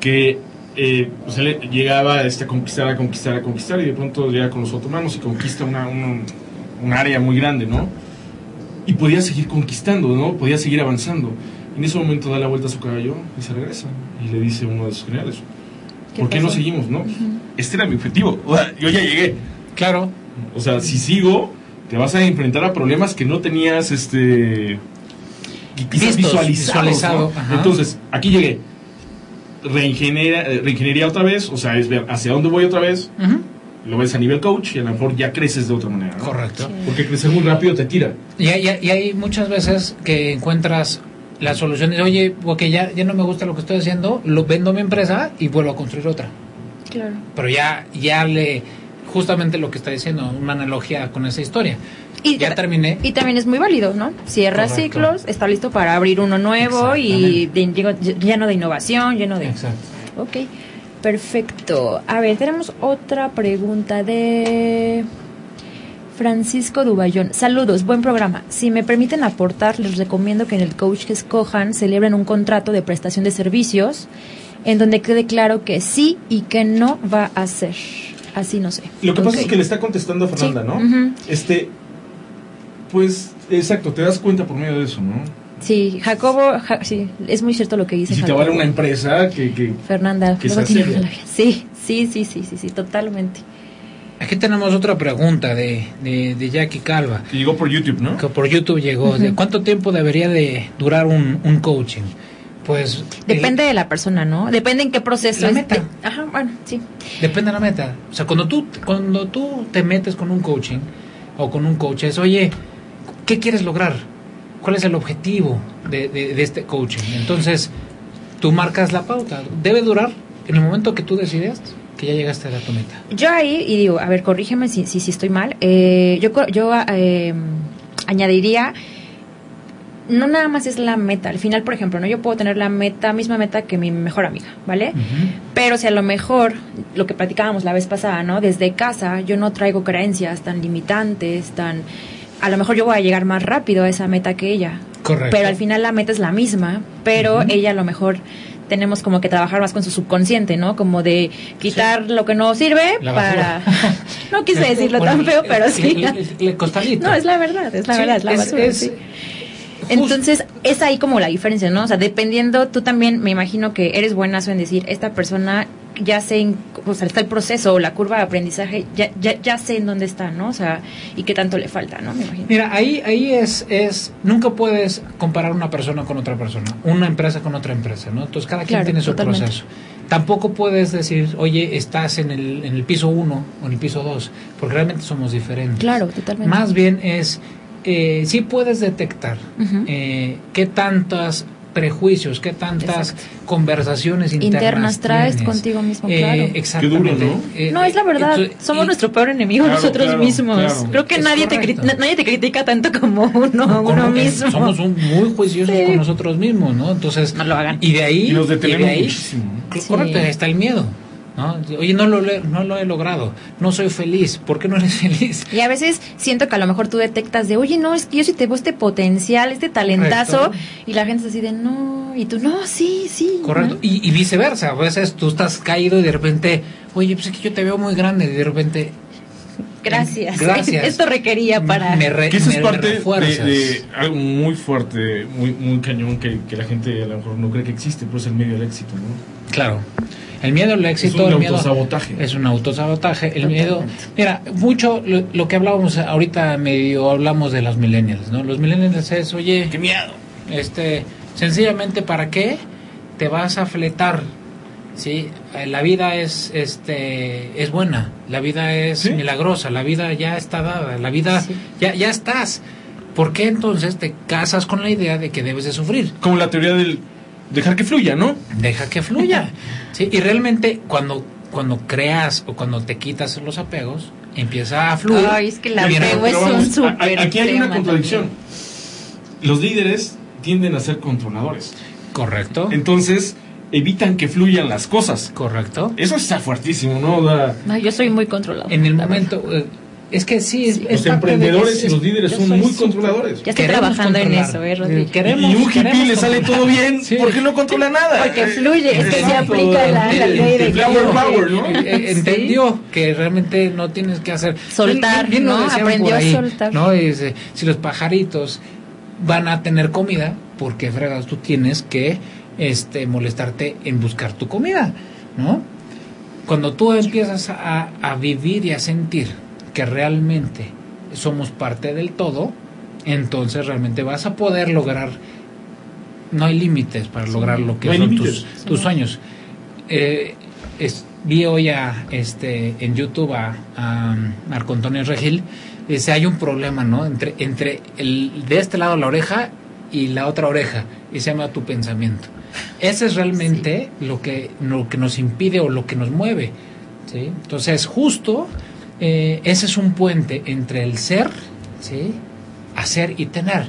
Que eh, pues él llegaba este, a conquistar, a conquistar, a conquistar, y de pronto llega con los otomanos y conquista una, una- un área muy grande, ¿no? Y podía seguir conquistando, ¿no? Podía seguir avanzando. En ese momento da la vuelta a su caballo y se regresa. Y le dice uno de sus generales, ¿Qué ¿por qué no seguimos, no? Este era mi objetivo. O sea, yo ya llegué. Claro, O sea, si sigo, te vas a enfrentar a problemas que no tenías, este, Vistos, visualizados, visualizado. Entonces, aquí llegué. Reingeniería, reingeniería otra vez, o sea, es ver hacia dónde voy otra vez. Lo ves a nivel coach y a lo mejor ya creces de otra manera, ¿no? correcto. Porque crecer muy rápido te tira. Y, hay- y hay muchas veces que encuentras la solución de, oye, porque ya, ya no me gusta lo que estoy haciendo, lo vendo mi empresa y vuelvo a construir otra. Claro. Pero ya, ya le, justamente lo que está diciendo, una analogía con esa historia. Y, Ya terminé. y también es muy válido, ¿no? Cierra Correcto. ciclos, está listo para abrir uno nuevo y de- digo, lleno de innovación, lleno de... Exacto. Ok, perfecto. A ver, tenemos otra pregunta de Francisco Duballón. Saludos, buen programa. Si me permiten aportar, les recomiendo que en el coach que escojan celebren un contrato de prestación de servicios en donde quede claro que sí y que no va a hacer. Así no sé. Lo que pasa es que le está contestando a Fernanda, Sí, ¿no? Este, pues, exacto, te das cuenta por medio de eso, ¿no? Sí, Jacobo, ja- sí, es muy cierto lo que dice Y si te Jacobo. vale una empresa que, que Fernanda, que sea seria. sí, sí, sí, sí, sí, totalmente. Aquí tenemos otra pregunta de, de, de Jackie Calva, que llegó por YouTube, ¿no? que por YouTube llegó. de ¿Cuánto tiempo debería de durar un, un coaching? Pues Depende de la persona, ¿no? Depende en qué proceso La es. meta. de- Ajá, bueno, sí. Depende de la meta. O sea, cuando tú, cuando tú te metes con un coaching o con un coach, es, oye, ¿qué quieres lograr? ¿Cuál es el objetivo de, de- de este coaching? Entonces, tú marcas la pauta. Debe durar en el momento que tú decides que ya llegaste a tu meta. Yo ahí, y digo, a ver, corrígeme si, si, si estoy mal, eh, yo, yo eh, añadiría, no nada más es la meta, al final, por ejemplo, no yo puedo tener la meta, misma meta que mi mejor amiga, ¿vale? Pero si a lo mejor, lo que platicábamos la vez pasada, ¿no? Desde casa yo no traigo creencias tan limitantes, tan... A lo mejor yo voy a llegar más rápido a esa meta que ella. Correcto. Pero al final la meta es la misma, pero ella a lo mejor tenemos como que trabajar más con su subconsciente, ¿no? Como de quitar lo que no sirve para... no quise decirlo Bueno, tan feo, pero sí. costalito. No, es la verdad, es la Sí, verdad, es la es- basura, es- sí. Entonces, es ahí como la diferencia, ¿no? O sea, dependiendo, tú también me imagino que eres buenazo en decir, esta persona ya sé, en- o sea, está el proceso o la curva de aprendizaje, ya, ya, ya sé en dónde está, ¿no? O sea, y qué tanto le falta, ¿no? Me imagino. Mira, ahí, ahí es, es, nunca puedes comparar una persona con otra persona, una empresa con otra empresa, ¿no? Entonces cada quien tiene su totalmente. proceso. Tampoco puedes decir, oye, estás en el, en el piso 1 o en el piso 2, porque realmente somos diferentes. Claro, totalmente. Más bien es, eh, sí puedes detectar eh, qué tantos prejuicios, qué tantas conversaciones internas, Internas traes tienes. contigo mismo, Eh, claro. Exactamente. Qué duro, ¿no? Eh, No, es la verdad. entonces, Somos y- nuestro peor enemigo Claro, nosotros claro, mismos. claro. Creo que Es nadie te, correcto. nadie te critica tanto como uno, uno como mismo. somos un- muy juiciosos Sí. con nosotros mismos, ¿no? Entonces, No lo hagan. y de ahí, Y nos y de ahí, muchísimo. ¿no? Sí. correcto, ahí está el miedo, ¿no? Oye, no lo, no lo he logrado, no soy feliz, ¿por qué no eres feliz? Y a veces siento que a lo mejor tú detectas de, oye, no, es que yo sí te veo este potencial, este talentazo, Correcto. y la gente es así de, no, y tú, no, sí, sí. Correcto, ¿no? y, y viceversa, a veces tú estás caído y de repente, oye, pues es que yo te veo muy grande, y de repente, Gracias. Gracias. Esto requería para... me, re- Que eso me es parte de algo muy fuerte, muy, muy cañón que, que la gente a lo mejor no cree que existe, pero es el medio del éxito, ¿no? Claro. El miedo al éxito, es un el miedo autosabotaje. es un autosabotaje. El Totalmente. miedo, mira, mucho lo, lo que hablábamos ahorita medio hablamos de los millennials, ¿no? Los millennials es, oye, ¡Qué miedo! este, sencillamente para qué te vas a fletar, sí. La vida es, este, es buena, la vida es Sí. milagrosa, la vida ya está dada, la vida Sí. ya ya estás. ¿Por qué entonces te casas con la idea de que debes de sufrir? Como la teoría del dejar que fluya, ¿no? deja que fluya. ¿sí? Y realmente cuando, cuando creas o cuando te quitas los apegos, empieza a fluir. Ay, es que el apego es un súper Aquí hay una contradicción. Los líderes tienden a ser controladores. Correcto. Entonces, evitan que fluyan las cosas. Correcto. Eso está fuertísimo, ¿no? No, yo soy muy controlado. En el momento, eh, es que sí, es, es los de- emprendedores es- y los líderes son muy controladores. Ya estoy Queremos trabajando en eso, ¿eh, Rodrigo? Queremos- y un hippie queremos le sale todo bien, Sí. ¿por qué no controla nada? Porque fluye, es que se aplica la, la El- ley de el flower power, ¿no? Entendió que realmente no tienes que hacer Soltar, Bien- bien ¿no? Aprendió por a ahí, soltar. no Y dice, si los pajaritos van a tener comida porque fregas tú tienes que este molestarte en buscar tu comida no cuando tú empiezas a, a vivir y a sentir que realmente somos parte del todo entonces realmente vas a poder lograr no hay límites para lograr lo que No son tus, tus sueños eh, es- vi hoy a, este, en YouTube a, a Marco Antonio Regil, dice, hay un problema, ¿no? Entre, entre el, de este lado la oreja y la otra oreja, y se llama tu pensamiento. Ese es realmente lo, que, lo que nos impide o lo que nos mueve, ¿sí? Entonces, justo, eh, ese es un puente entre el ser, ¿sí? Hacer y tener.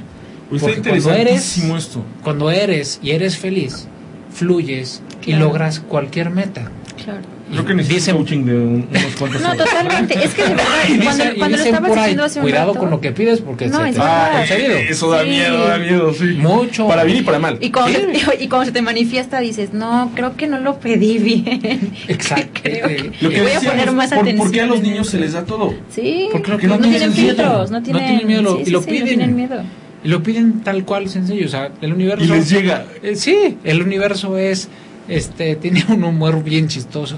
Pues está Porque cuando eres, esto. cuando eres y eres feliz, fluyes y logras cualquier meta. Claro. Creo que Dicen- coaching de un- unos cuantos No, horas. totalmente. Es que de verdad, cuando, dicen- cuando lo estabas por ahí, diciendo hace un cuidado rato, con lo que pides porque No, se es te va a concedido. Eso da Sí. miedo, da miedo, sí. Mucho. Para bien y para mal. Y cuando, Sí. y cuando se te manifiesta dices, no, creo que no lo pedí bien. Exacto. Creo Eh, Lo que Voy a decíamos, poner más ¿por, atención. ¿por qué a los niños se les da todo? Sí, Porque que no, no tienen tienen miedo. filtros, no No tienen, tienen miedo, sí, y lo sí, piden. No tienen miedo. Y lo piden tal cual sencillo, o sea, el universo Y les llega. Eh, sí, el universo es este tiene un humor bien chistoso.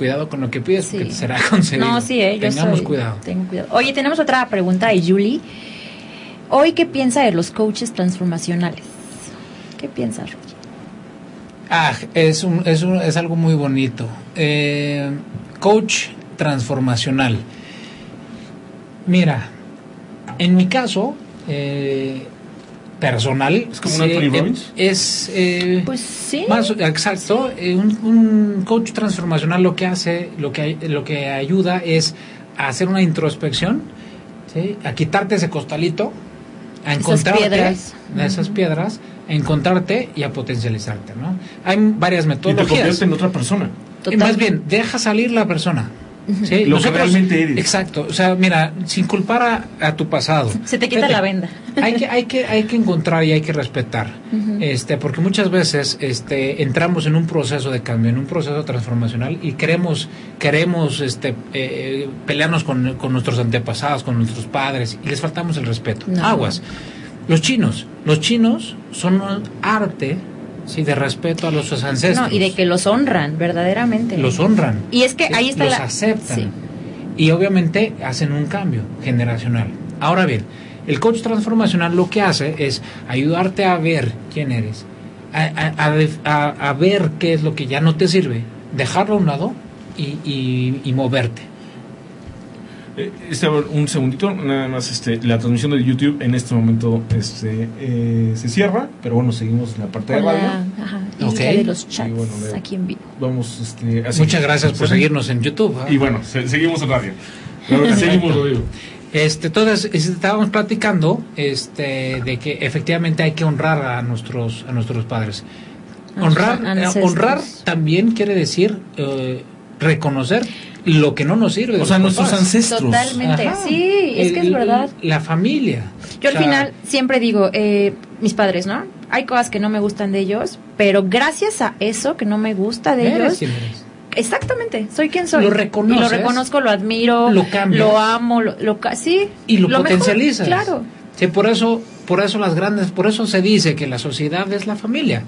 Cuidado con lo que pides porque Sí. te será concedido. No, sí, eh, yo Tengamos soy- cuidado. Tengo cuidado. Oye, tenemos otra pregunta de Julie. Hoy, ¿qué piensa de los coaches transformacionales? ¿Qué piensa, Roger? Ah, es, un, es, un- es algo muy bonito. Eh, coach transformacional. Mira, en mi caso eh, personal, ¿Es como un eh, es eh, Pues sí. más exacto. eh, un, un coach transformacional lo que hace, lo que lo que ayuda es a hacer una introspección, ¿sí? a quitarte ese costalito, a Esas encontrarte piedras. esas piedras, a encontrarte y a potencializarte, ¿no? Hay varias Y te metodologías. convierte en otra persona. Y más bien, deja salir la persona. ¿Sí? Lo que realmente eres. Exacto. O sea, mira, sin culpar a, a tu pasado. Se te quita la venda. Hay que, hay que, hay que encontrar y hay que respetar. Este, porque muchas veces este, entramos en un proceso de cambio, en un proceso transformacional y queremos, queremos este, eh, pelearnos con, con nuestros antepasados, con nuestros padres, y les faltamos el respeto. No. Aguas. Los chinos, los chinos son un arte sí, de respeto a los ancestros. No, y de que los honran, verdaderamente. los honran. Y es que ahí está los la... aceptan. Sí. Y obviamente hacen un cambio generacional. Ahora bien, el coach transformacional lo que hace es ayudarte a ver quién eres, a, a- a def- a- a ver qué es lo que ya no te sirve, dejarlo a un lado y, y- y moverte. Eh, este, a ver, un segundito, nada más este, la transmisión de YouTube en este momento este, eh, se cierra, pero bueno, seguimos en la parte de Con radio. la, ajá, y Ok. la de los chats Y bueno, de- aquí en vivo. Vamos este, así. Muchas gracias por seguirnos en YouTube. ¿ah? Y bueno, se- seguimos en radio. seguimos radio. Este, entonces estábamos platicando este, de que efectivamente hay que honrar a nuestros a nuestros padres. Honrar, eh, honrar también quiere decir eh, reconocer lo que no nos sirve. O sea, nuestros ancestros. Totalmente. Ajá. Sí, es que es verdad. La familia. Yo O al final siempre digo, eh, mis padres, ¿no? Hay cosas que no me gustan de ellos, pero gracias a eso que no me gusta de ellos, exactamente, soy quien soy. Lo reconoces, Y lo reconozco, lo admiro, lo cambias. lo amo, lo, lo sí. y lo, mejor, potencializas. claro. Sí, por eso, por eso las grandes, por eso se dice que la sociedad es la familia.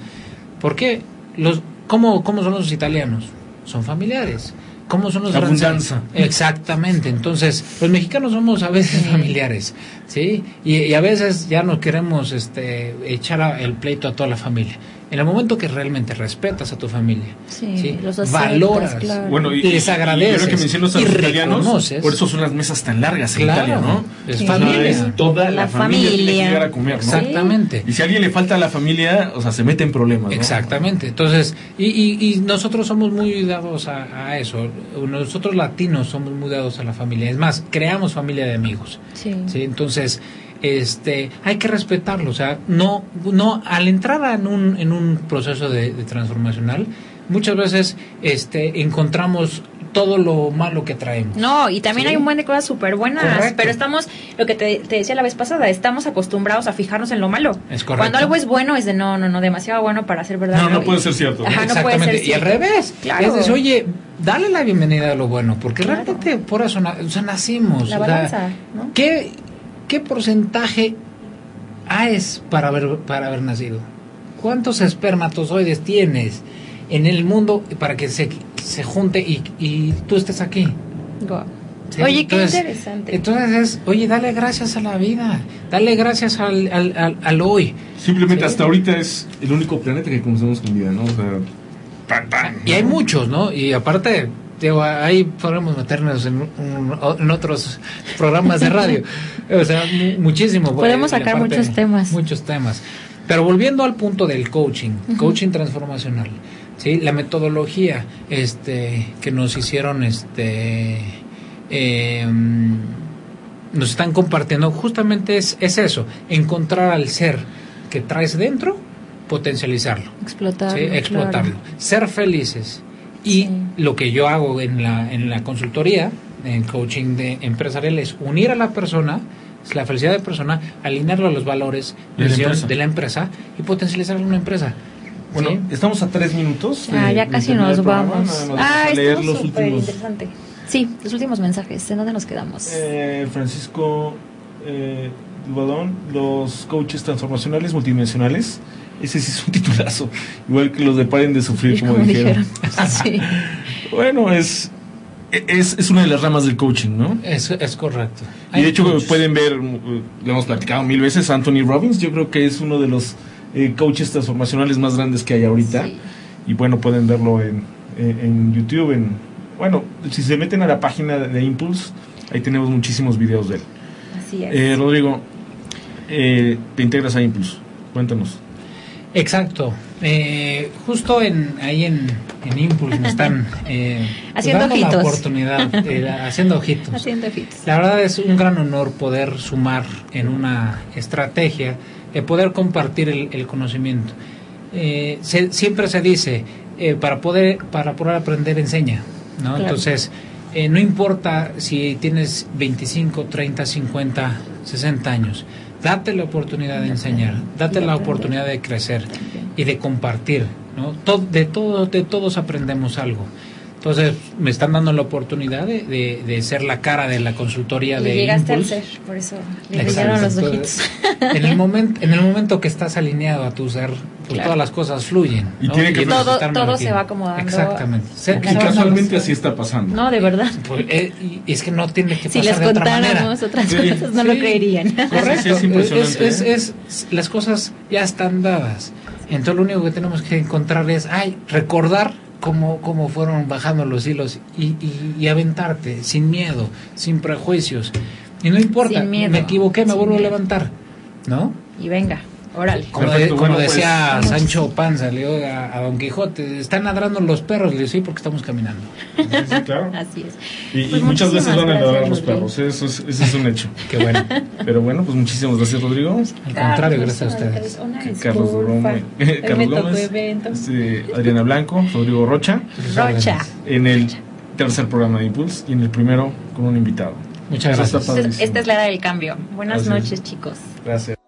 ¿Por qué? Los, ¿cómo, cómo son los italianos? Son familiares. ¿Cómo son los Abundanza. franceses? Exactamente. Entonces, los mexicanos somos a veces familiares, ¿sí? Y, y a veces ya no queremos este, echar a- el pleito a toda la familia. En el momento que realmente respetas a tu familia, Sí, ¿sí? los aceptas, valoras, claro. Bueno, y, les y- y agradeces que y los italianos, reconoces. por eso son las mesas tan largas en Claro, Italia, ¿no? es familia. es toda la, La familia, tiene que familia. llegar a comer, ¿no? Exactamente. Y si a alguien le falta a la familia, o sea, se mete en problemas, ¿no? Exactamente. Entonces, y, y, y nosotros somos muy dados a, a eso. Nosotros latinos somos muy dados a la familia. Es más, creamos familia de amigos. Sí. ¿sí? Entonces, este, hay que respetarlo. O sea, no, no, al entrar en un, en un proceso de, de transformacional, muchas veces este, encontramos todo lo malo que traemos. No, y también Sí. hay un buen de cosas súper buenas, Correcto. pero estamos, lo que te, te decía la vez pasada, estamos acostumbrados a fijarnos en lo malo. Es correcto. Cuando algo es bueno es de no, no, no, demasiado bueno para ser verdad. No, no puede ser cierto. Ajá, no puede Exactamente. ser y al revés. Claro. Es decir, oye, dale la bienvenida a lo bueno, porque realmente por eso na- o sea, nacimos. La o sea, balanza, ¿no? ¿qué, ¿Qué porcentaje es para haber, para haber nacido? ¿Cuántos espermatozoides tienes en el mundo para que se, se junte y, y tú estés aquí? Sí, Oye, qué entonces- interesante. Entonces es, oye, dale gracias a la vida, dale gracias al, al, al, al hoy. Simplemente Sí. hasta ahorita es el único planeta que conocemos con vida, ¿no? O sea, tan, tan, Y hay muchos, ¿no? Y aparte, digo, ahí podemos meternos en, un- en otros programas de radio. o sea, mu- muchísimo. Podemos sacar muchos temas. Muchos temas. Pero volviendo al punto del coaching, coaching transformacional, ¿sí? La metodología este, que nos hicieron, este, eh, nos están compartiendo, justamente es, es eso, encontrar al ser que traes dentro, potencializarlo. Explotarlo. Sí, explotarlo. Ser felices. Y Sí. lo que yo hago en la, en la consultoría, en coaching de empresarial, es unir a la persona, la felicidad de la persona, alinearlo a los valores De la empresa. de la empresa y potencializar una empresa. Bueno, ¿Sí? estamos a tres minutos. Ah, ya casi nos programa. vamos. Ah, leer los súper últimos. interesante. Sí, los últimos mensajes. ¿En dónde nos quedamos? Eh, Francisco eh, Dubadón, los coaches transformacionales multidimensionales. Ese sí es un titulazo. Igual que los de Paren de Sufrir, como, dijeron. sí. Bueno, es, es, es una de las ramas del coaching, ¿no? Es, es correcto. Y Hay de hecho pueden ver, uh, lo hemos platicado mil veces, Anthony Robbins, yo creo que es uno de los eh, coaches transformacionales más grandes que hay ahorita. Sí. Y bueno, pueden verlo en, en, en YouTube. En, bueno, si se meten a la página de Impulse, ahí tenemos muchísimos videos de él. Así es. Eh, Rodrigo, eh, te integras a Impulse, cuéntanos. Exacto. Eh, justo en ahí en, en Impulse me están eh, Haciendo dando la oportunidad, eh, haciendo ojitos. Haciendo ojitos. La verdad es un gran honor poder sumar en una estrategia de poder compartir el, el conocimiento. Eh, se- siempre se dice, eh, para, poder, para poder aprender, enseña. ¿no? Claro. Entonces, eh, no importa si tienes 25, 30, 50, 60 años, date la oportunidad de enseñar, date la oportunidad de crecer y de compartir. ¿no? De, todo, de todos aprendemos algo. Entonces, me están dando la oportunidad de, de- de ser la cara de la consultoría Y de llegaste al Impulse. ser, por eso le Exacto. brillaron los Entonces, ojitos. En el, momento, en el momento que estás alineado a tu ser, pues Claro. todas las cosas fluyen. Y ¿no? tiene que- entonces Todo- todo se va acomodando. Exactamente. Se- Y casualmente así está pasando. No, de verdad. pues, eh, y es que no tiene que Si pasar les de otra manera. contáramos otras Sí. cosas, no lo Sí. creerían. Correcto. Sí, es impresionante, Es- ¿eh? es- es- las cosas ya están dadas. Entonces lo único que tenemos que encontrar es, ay, recordar cómo, cómo fueron bajando los hilos y, y- y aventarte sin miedo, sin prejuicios. Y no importa, me equivoqué, me sin vuelvo miedo. a levantar. ¿no? Y venga, órale. Como, Perfecto, de- como bueno, pues, decía vamos. Sancho Panza, le digo a, a Don Quijote, están ladrando los perros, le digo, sí, porque estamos caminando. Sí, claro. Así es. Y, y Pues muchas veces van a ladrar gracias, los Rodrigo. perros, ¿eh? eso es, eso es un hecho. Qué bueno. Pero bueno, pues muchísimas gracias, Rodrigo. Al contrario, gracias a ustedes. Una Carlos. Gómez, Carlos Gómez, este, Adriana Blanco, Rodrigo Rocha, Rocha. en el tercer programa de Impulse y en el primero con un invitado. Muchas gracias. Esta es la era del cambio. Buenas noches, chicos. Gracias.